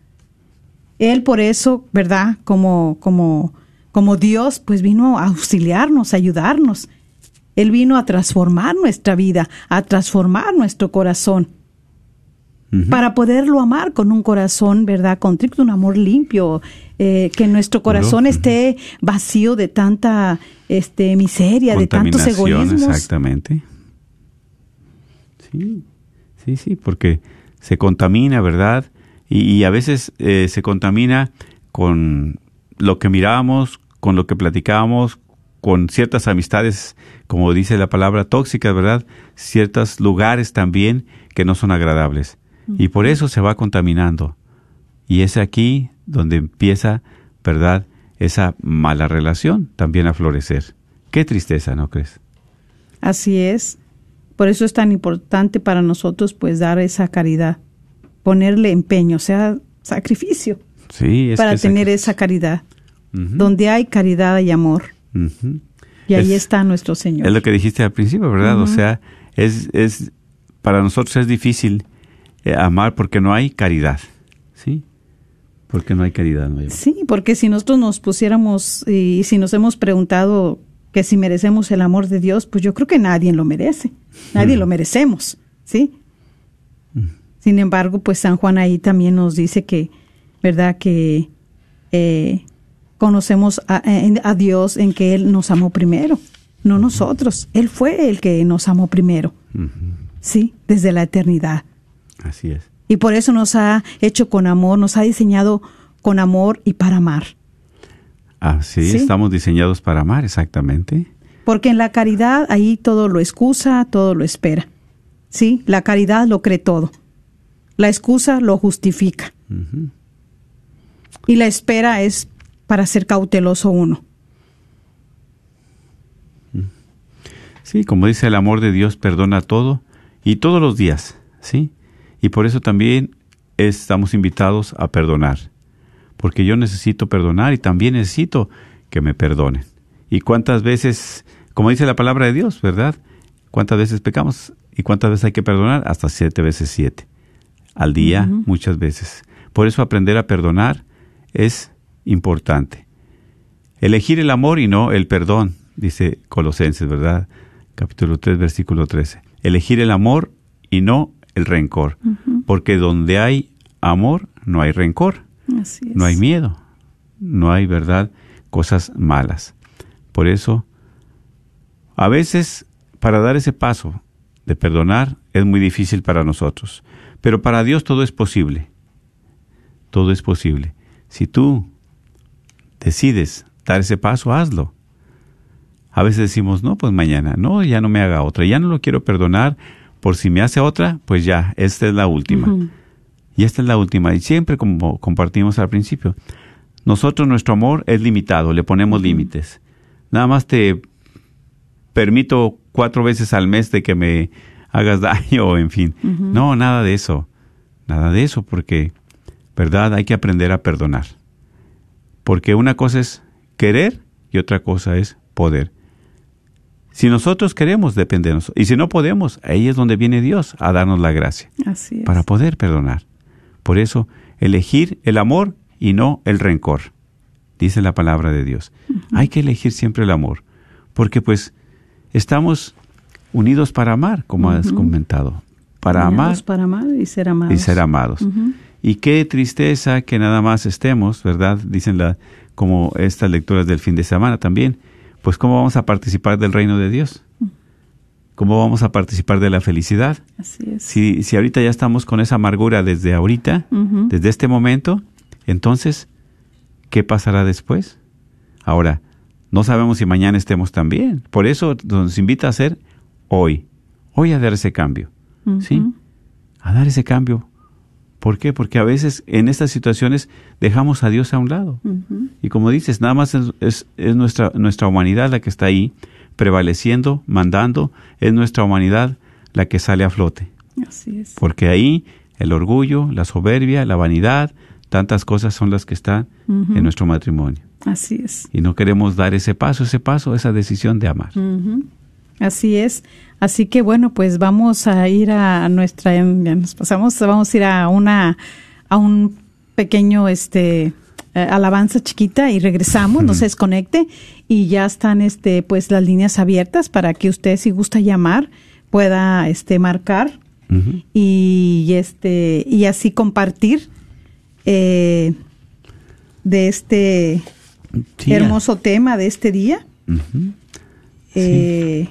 Él por eso, ¿verdad? Como, como, como Dios, pues vino a auxiliarnos, a ayudarnos. Él vino a transformar nuestra vida, a transformar nuestro corazón. Para poderlo amar con un corazón, ¿verdad? Contrito, un amor limpio, eh, que nuestro corazón esté vacío de tanta este, miseria, de tantos egoísmos. Exactamente. Sí, sí, sí, porque se contamina, ¿verdad? Y, a veces eh, se contamina con lo que miramos, con lo que platicamos, con ciertas amistades, como dice la palabra, tóxicas, ¿verdad? Ciertos lugares también que no son agradables. Y por eso se va contaminando. Y es aquí donde empieza, ¿verdad? Esa mala relación también a florecer. Qué tristeza, ¿no crees? Así es. Por eso es tan importante para nosotros, pues, dar esa caridad, ponerle empeño, o sea, sacrificio. Sí, para tener esa caridad. Donde hay caridad y amor. Y ahí está nuestro Señor. Es lo que dijiste al principio, ¿verdad? O sea, es, es, para nosotros es difícil eh, amar porque no hay caridad, ¿sí? Porque no hay caridad. No Sí, porque si nosotros nos pusiéramos y si nos hemos preguntado que si merecemos el amor de Dios, pues yo creo que nadie lo merece, nadie lo merecemos, ¿sí? Sin embargo, pues San Juan ahí también nos dice que, ¿verdad? Que eh, conocemos a, Dios en que Él nos amó primero, no nosotros. Él fue el que nos amó primero, ¿sí? Desde la eternidad. Así es. Y por eso nos ha hecho con amor, nos ha diseñado con amor y para amar. Así, ¿Sí? estamos diseñados para amar, exactamente. Porque en la caridad ahí todo lo excusa, todo lo espera. Sí, la caridad lo cree todo. La excusa lo justifica. Y la espera es para ser cauteloso uno. Sí, como dice el amor de Dios, perdona todo y todos los días, ¿sí? Y por eso también estamos invitados a perdonar, porque yo necesito perdonar y también necesito que me perdonen. ¿Y cuántas veces, como dice la palabra de Dios, verdad? ¿Cuántas veces pecamos y cuántas veces hay que perdonar? Hasta siete veces siete. Al día, muchas veces. Por eso aprender a perdonar es importante. Elegir el amor y no el perdón, dice Colosenses, ¿verdad? Capítulo 3, versículo 13. Elegir el amor y no el rencor, porque donde hay amor no hay rencor, no hay miedo, no hay verdad, cosas malas. Por eso, a veces para dar ese paso de perdonar es muy difícil para nosotros, pero para Dios todo es posible. Todo es posible. Si tú decides dar ese paso, hazlo. A veces decimos, no, pues mañana, no, ya no me haga otra, ya no lo quiero perdonar, por si me hace otra, pues ya, esta es la última. Y esta es la última. Y siempre, como compartimos al principio, nosotros nuestro amor es limitado, le ponemos límites. Nada más te permito cuatro veces al mes de que me hagas daño, en fin. No, nada de eso. Nada de eso, porque, ¿verdad? Hay que aprender a perdonar. Porque una cosa es querer y otra cosa es poder. Si nosotros queremos, depende de nosotros. Y si no podemos, ahí es donde viene Dios a darnos la gracia. Para poder perdonar. Por eso, elegir el amor y no el rencor. Dice la palabra de Dios. Hay que elegir siempre el amor. Porque pues estamos unidos para amar, como has comentado. Para amar. Para amar y ser amados. Y ser amados. Y qué tristeza que nada más estemos, ¿verdad? Dicen la, como estas lecturas del fin de semana también pues ¿cómo vamos a participar del reino de Dios? ¿Cómo vamos a participar de la felicidad? Así es. Si, si ahorita ya estamos con esa amargura desde ahorita, desde este momento, entonces, ¿qué pasará después? Ahora, no sabemos si mañana estemos tan bien. Por eso nos invita a hacer hoy, hoy a dar ese cambio, ¿sí? A dar ese cambio ¿Por qué? Porque a veces en estas situaciones dejamos a Dios a un lado. Y como dices, nada más es, nuestra, nuestra humanidad la que está ahí, prevaleciendo, mandando, es nuestra humanidad la que sale a flote. Así es. Porque ahí el orgullo, la soberbia, la vanidad, tantas cosas son las que están en nuestro matrimonio. Así es. Y no queremos dar ese paso, ese paso, esa decisión de amar. Así es. Así que bueno, pues vamos a ir a nuestra, ya nos pasamos, vamos a ir a una, a un pequeño este eh, alabanza chiquita y regresamos, no se desconecte. Y ya están este pues las líneas abiertas para que usted si gusta llamar pueda este marcar y este y así compartir eh, de este Sí, hermoso tema de este día. Ujú. Eh,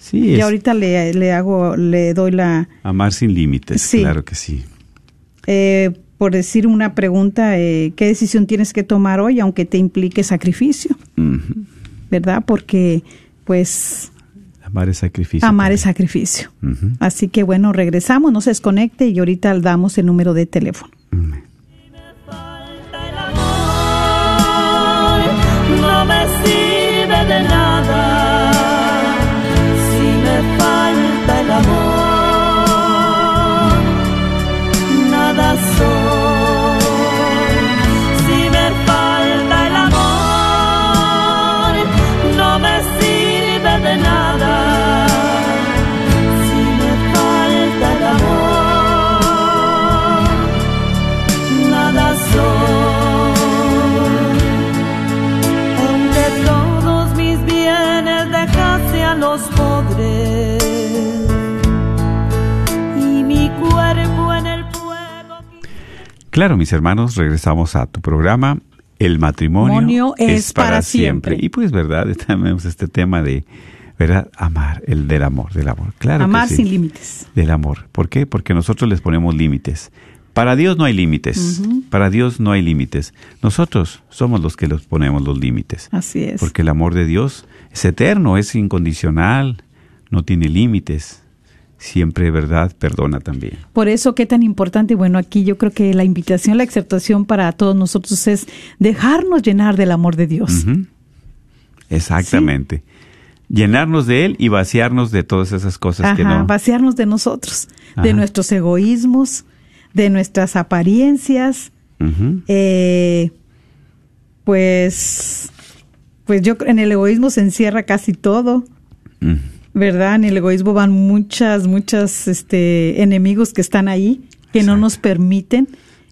Sí, y es ahorita le, le hago, le doy la, amar sin límites, Sí. claro que sí. eh, por decir una pregunta, eh, ¿qué decisión tienes que tomar hoy, aunque te implique sacrificio? ¿Verdad? Porque, pues, Amar es sacrificio. amar es sacrificio. Así que bueno, regresamos, no se desconecte y ahorita damos el número de teléfono. Mm. falta el amor, no me sirve de nada. Claro, mis hermanos, regresamos a tu programa. El matrimonio Matrimonio es para siempre. Y pues, ¿verdad? Tenemos este tema de, ¿verdad? Amar, el del amor, del amor. Claro. que Amar sí. sin límites. Del amor. ¿Por qué? Porque nosotros les ponemos límites. Para Dios no hay límites. Para Dios no hay límites. Nosotros somos los que los ponemos los límites. Así es. Porque el amor de Dios es eterno, es incondicional, no tiene límites. Siempre, ¿verdad? Perdona también. Por eso, qué tan importante, bueno, aquí yo creo que la invitación, la exhortación para todos nosotros es dejarnos llenar del amor de Dios. Exactamente. Llenarnos de Él y vaciarnos de todas esas cosas que no. vaciarnos de nosotros, de nuestros egoísmos, de nuestras apariencias, Ujú. eh, pues, pues yo creo en el egoísmo se encierra casi todo. ¿Verdad? En el egoísmo van muchas, muchas, este, enemigos que están ahí, que no nos permiten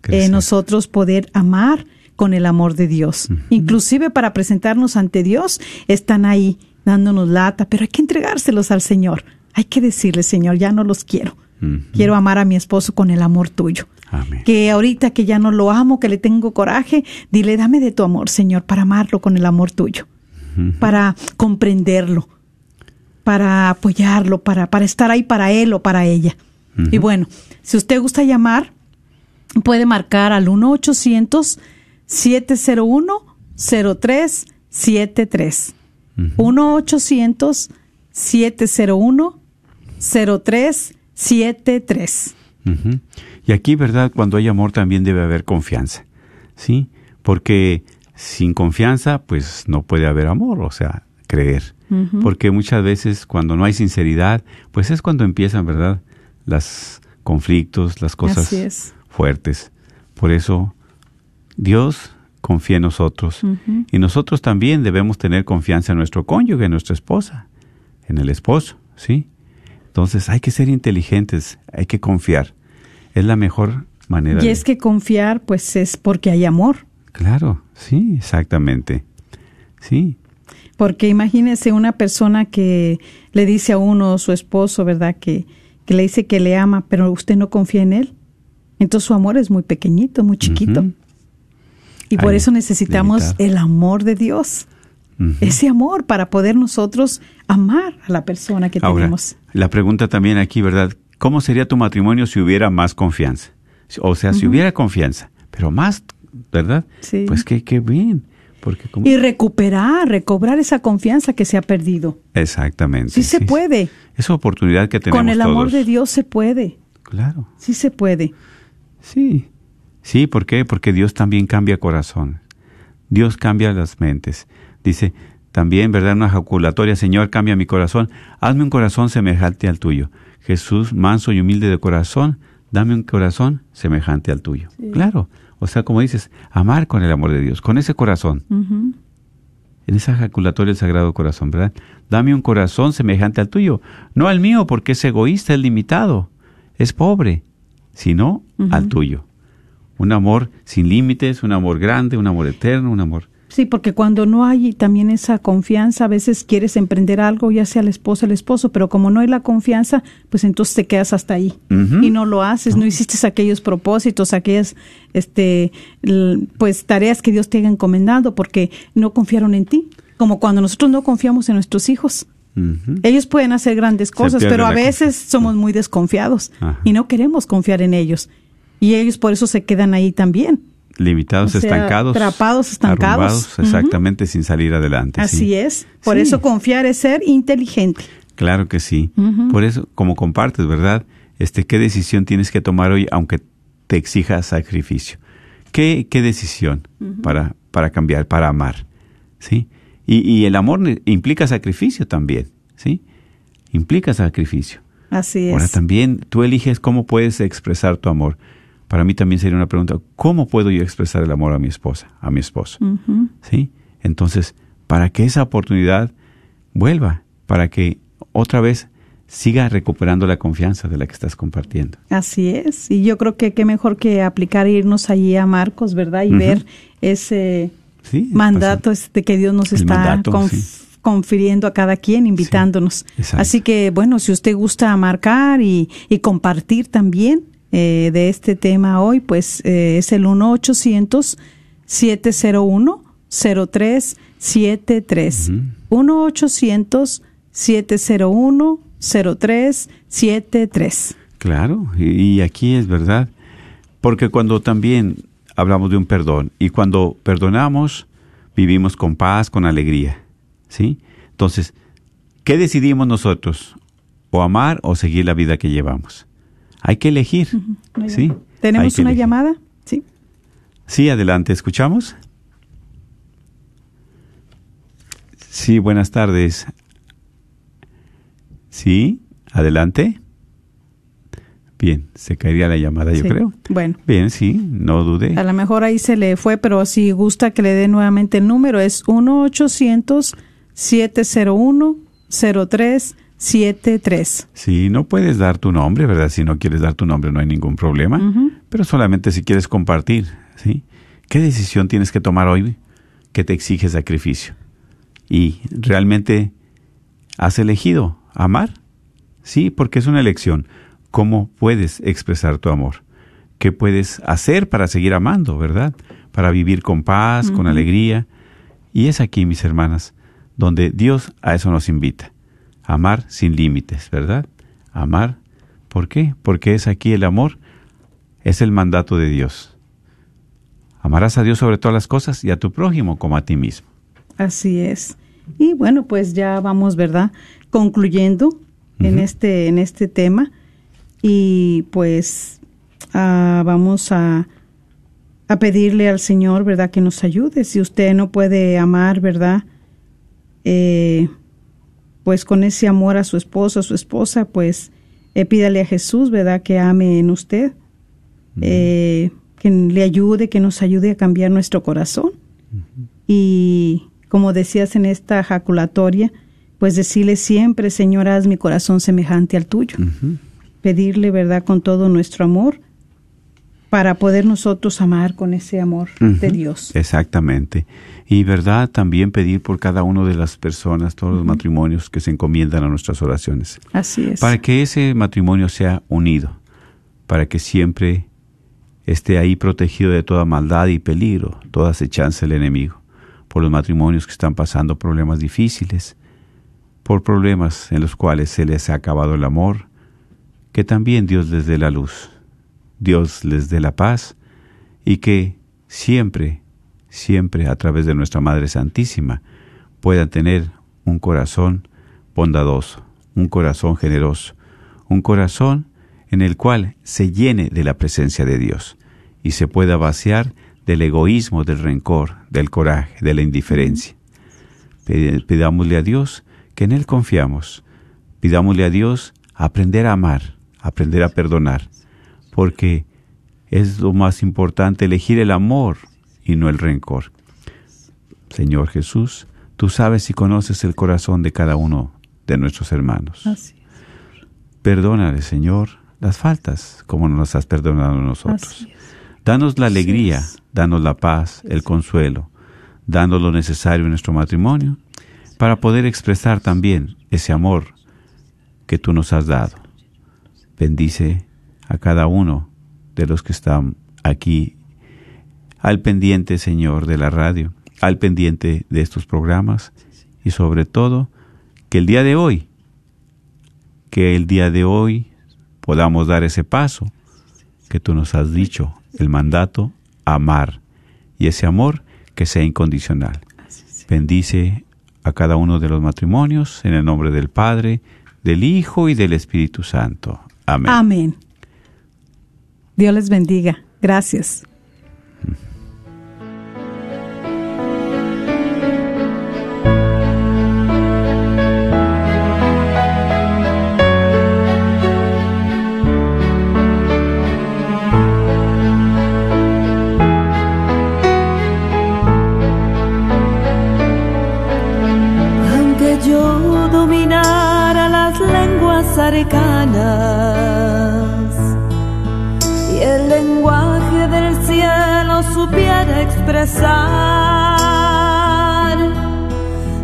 eh, nosotros poder amar con el amor de Dios. Inclusive para presentarnos ante Dios, están ahí dándonos lata, pero hay que entregárselos al Señor. Hay que decirle, Señor, ya no los quiero. Quiero amar a mi esposo con el amor tuyo. Amén. Que ahorita que ya no lo amo, que le tengo coraje, dile, dame de tu amor, Señor, para amarlo con el amor tuyo, para comprenderlo, para apoyarlo, para, para estar ahí para él o para ella. Y bueno, si usted gusta llamar, puede marcar al 1-800-701-0373. 1-800-701-0373. Ujú. Y aquí, ¿verdad? Cuando hay amor también debe haber confianza, ¿sí? Porque sin confianza, pues no puede haber amor, o sea, creer. Porque muchas veces cuando no hay sinceridad, pues es cuando empiezan, ¿verdad? Los conflictos, las cosas fuertes. Por eso, Dios confía en nosotros. Y nosotros también debemos tener confianza en nuestro cónyuge, en nuestra esposa, en el esposo, ¿sí? Entonces hay que ser inteligentes, hay que confiar. Es la mejor manera. Y de- es que confiar, pues es porque hay amor. Claro, sí, exactamente. Sí, Porque imagínese una persona que le dice a uno, su esposo, ¿verdad? Que, que le dice que le ama, pero usted no confía en él. Entonces su amor es muy pequeñito, muy chiquito. Y por eso necesitamos limitado. el amor de Dios. Ese amor para poder nosotros amar a la persona que Ahora, tenemos. la pregunta también aquí, ¿verdad? ¿Cómo sería tu matrimonio si hubiera más confianza? O sea, si hubiera confianza, pero más, ¿verdad? Sí. Pues qué, qué bien. Porque como... Y recuperar, recobrar esa confianza que se ha perdido. Exactamente. Sí se puede. Esa oportunidad que tenemos Con el amor todos. de Dios se puede. Claro. Sí se puede. Sí. Sí, ¿por qué? Porque Dios también cambia corazón. Dios cambia las mentes. Dice también, ¿verdad? Una jaculatoria, Señor, cambia mi corazón. Hazme un corazón semejante al tuyo. Jesús, manso y humilde de corazón, dame un corazón semejante al tuyo. Claro. O sea, como dices, amar con el amor de Dios, con ese corazón. En esa jaculatoria del Sagrado Corazón, ¿verdad? Dame un corazón semejante al tuyo. No al mío, porque es egoísta, es limitado, es pobre, sino al tuyo. Un amor sin límites, un amor grande, un amor eterno, un amor... Sí, porque cuando no hay también esa confianza, a veces quieres emprender algo, ya sea la esposa el esposo, pero como no hay la confianza, pues entonces te quedas hasta ahí y no lo haces, no hiciste aquellos propósitos, aquellas, este, pues tareas que Dios te haya encomendado, porque no confiaron en ti. Como cuando nosotros no confiamos en nuestros hijos. Ellos pueden hacer grandes cosas, pero a veces somos muy desconfiados Ajá. y no queremos confiar en ellos. Y ellos por eso se quedan ahí también. Limitados, O sea, estancados. atrapados, estancados. exactamente, sin salir adelante. Así sí. es. Por Sí. eso confiar es ser inteligente. Claro que sí. Por eso, como compartes, ¿verdad? Este, ¿qué decisión tienes que tomar hoy, aunque te exija sacrificio? ¿Qué, qué decisión para, para cambiar, para amar? ¿Sí? Y, y el amor implica sacrificio también, ¿sí? Implica sacrificio. Así Ahora es. también tú eliges cómo puedes expresar tu amor. Para mí también sería una pregunta, ¿cómo puedo yo expresar el amor a mi esposa, a mi esposo? ¿Sí? Entonces, para que esa oportunidad vuelva, para que otra vez siga recuperando la confianza de la que estás compartiendo. Así es. Y yo creo que qué mejor que aplicar e irnos allí a Marcos, ¿verdad? Y ver ese Sí, mandato este que Dios nos El está mandato, conf- sí. confiriendo a cada quien, invitándonos. Así que, bueno, si usted gusta marcar y, y compartir también eh, de este tema hoy, pues eh, es el 1-800-701-0373. 1-800-701-0373. Claro, y, y aquí es verdad, porque cuando también hablamos de un perdón y cuando perdonamos, vivimos con paz, con alegría, ¿sí? Entonces, ¿qué decidimos nosotros? ¿O amar o seguir la vida que llevamos? Hay que elegir, ¿sí? ¿Tenemos una elegir. llamada? Sí. Sí, adelante, ¿escuchamos? Sí, buenas tardes. Sí, adelante. Bien, se caería la llamada, yo creo. Bueno. Bien, sí, no dude. A lo mejor ahí se le fue, pero si gusta que le dé nuevamente el número, es 1-800-701-0373. Sí, no puedes dar tu nombre, ¿verdad? Si no quieres dar tu nombre no hay ningún problema, pero solamente si quieres compartir, ¿sí? ¿Qué decisión tienes que tomar hoy que te exige sacrificio? Y realmente has elegido amar, sí, porque es una elección. ¿Cómo puedes expresar tu amor? ¿Qué puedes hacer para seguir amando, verdad? Para vivir con paz, con alegría. Y es aquí, mis hermanas, donde Dios a eso nos invita. Amar sin límites, ¿verdad? Amar. ¿Por qué? Porque es aquí el amor, es el mandato de Dios. Amarás a Dios sobre todas las cosas y a tu prójimo como a ti mismo. Así es. Y bueno, pues ya vamos, ¿verdad? Concluyendo en este en este tema y pues ah, vamos a a pedirle al Señor, ¿verdad? Que nos ayude. Si usted no puede amar, ¿verdad? Eh, pues con ese amor a su esposo, a su esposa, pues eh, pídale a Jesús, ¿verdad? Que ame en usted, eh, que le ayude, que nos ayude a cambiar nuestro corazón. Y como decías en esta jaculatoria, pues decirle siempre, Señor, haz mi corazón semejante al tuyo. Pedirle, ¿verdad?, con todo nuestro amor para poder nosotros amar con ese amor de. Dios. Exactamente. Y verdad, también pedir por cada una de las personas, todos los matrimonios que se encomiendan a nuestras oraciones. Así es. Para que ese matrimonio sea unido, para que siempre esté ahí protegido de toda maldad y peligro, toda acechanza del enemigo, por los matrimonios que están pasando problemas difíciles, por problemas en los cuales se les ha acabado el amor, que también Dios les dé la luz, Dios les dé la paz y que siempre, siempre a través de nuestra Madre Santísima puedan tener un corazón bondadoso, un corazón generoso, un corazón en el cual se llene de la presencia de Dios y se pueda vaciar del egoísmo, del rencor, del coraje, de la indiferencia. Pid- Pidámosle a Dios que en Él confiamos. Pidámosle a Dios aprender a amar, aprender a perdonar, porque es lo más importante elegir el amor y no el rencor. Señor Jesús, tú sabes y conoces el corazón de cada uno de nuestros hermanos. Así Perdónale, Señor, las faltas como nos has perdonado a nosotros. Danos la alegría, danos la paz, el consuelo, danos lo necesario en nuestro matrimonio para poder expresar también ese amor que tú nos has dado. Bendice a cada uno de los que están aquí al pendiente, Señor, de la radio, al pendiente de estos programas y sobre todo que el día de hoy, que el día de hoy podamos dar ese paso que tú nos has dicho, el mandato, amar, y ese amor que sea incondicional. Bendice a cada uno de los matrimonios en el nombre del Padre, del Hijo y del Espíritu Santo. Amén. Amén. Dios les bendiga. Gracias.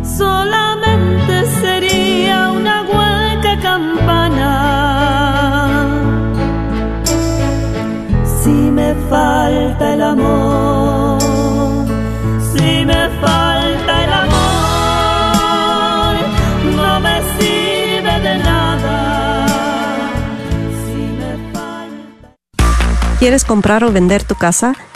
Solamente sería una hueca campana. Si me falta el amor, si me falta el amor, no me sirve de nada. ¿Quieres comprar o vender tu casa?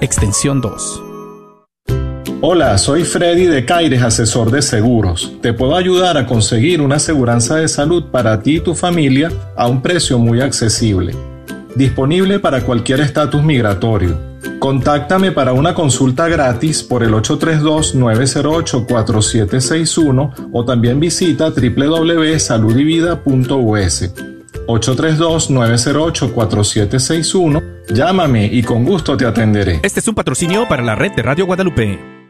extensión 2. Hola, soy Freddy de Caires, asesor de seguros. Te puedo ayudar a conseguir una aseguranza de salud para ti y tu familia a un precio muy accesible. Disponible para cualquier estatus migratorio. Contáctame para una consulta gratis por el 832-908-4761 o también visita www.saludivida.us. 832-908-4761. Llámame y con gusto te atenderé. Este es un patrocinio para la red de Radio Guadalupe.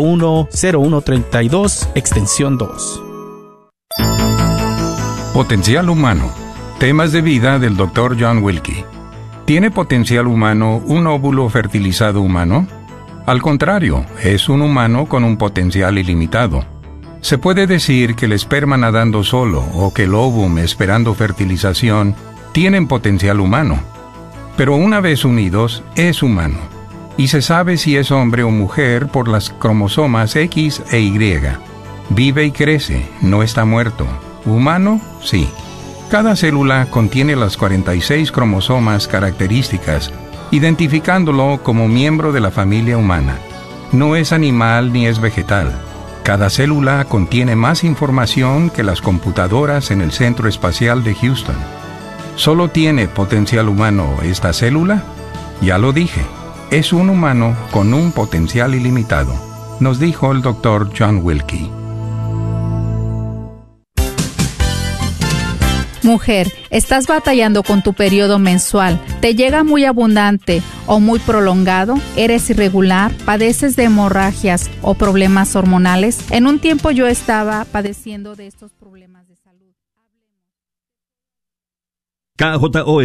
214-951-0132, extensión 2. Potencial humano. Temas de vida del Dr. John Wilkie. ¿Tiene potencial humano un óvulo fertilizado humano? Al contrario, es un humano con un potencial ilimitado. Se puede decir que el esperma nadando solo o que el óvulo esperando fertilización tienen potencial humano. Pero una vez unidos, es humano. Y se sabe si es hombre o mujer por las cromosomas X e Y. Vive y crece, no está muerto. Humano, sí. Cada célula contiene las 46 cromosomas características, identificándolo como miembro de la familia humana. No es animal ni es vegetal. Cada célula contiene más información que las computadoras en el Centro Espacial de Houston. ¿Solo tiene potencial humano esta célula? Ya lo dije, es un humano con un potencial ilimitado, nos dijo el Dr. John Wilkie. Mujer, ¿estás batallando con tu periodo mensual? ¿Te llega muy abundante o muy prolongado? ¿Eres irregular? ¿Padeces de hemorragias o problemas hormonales? En un tiempo yo estaba padeciendo de estos problemas de salud. KJOR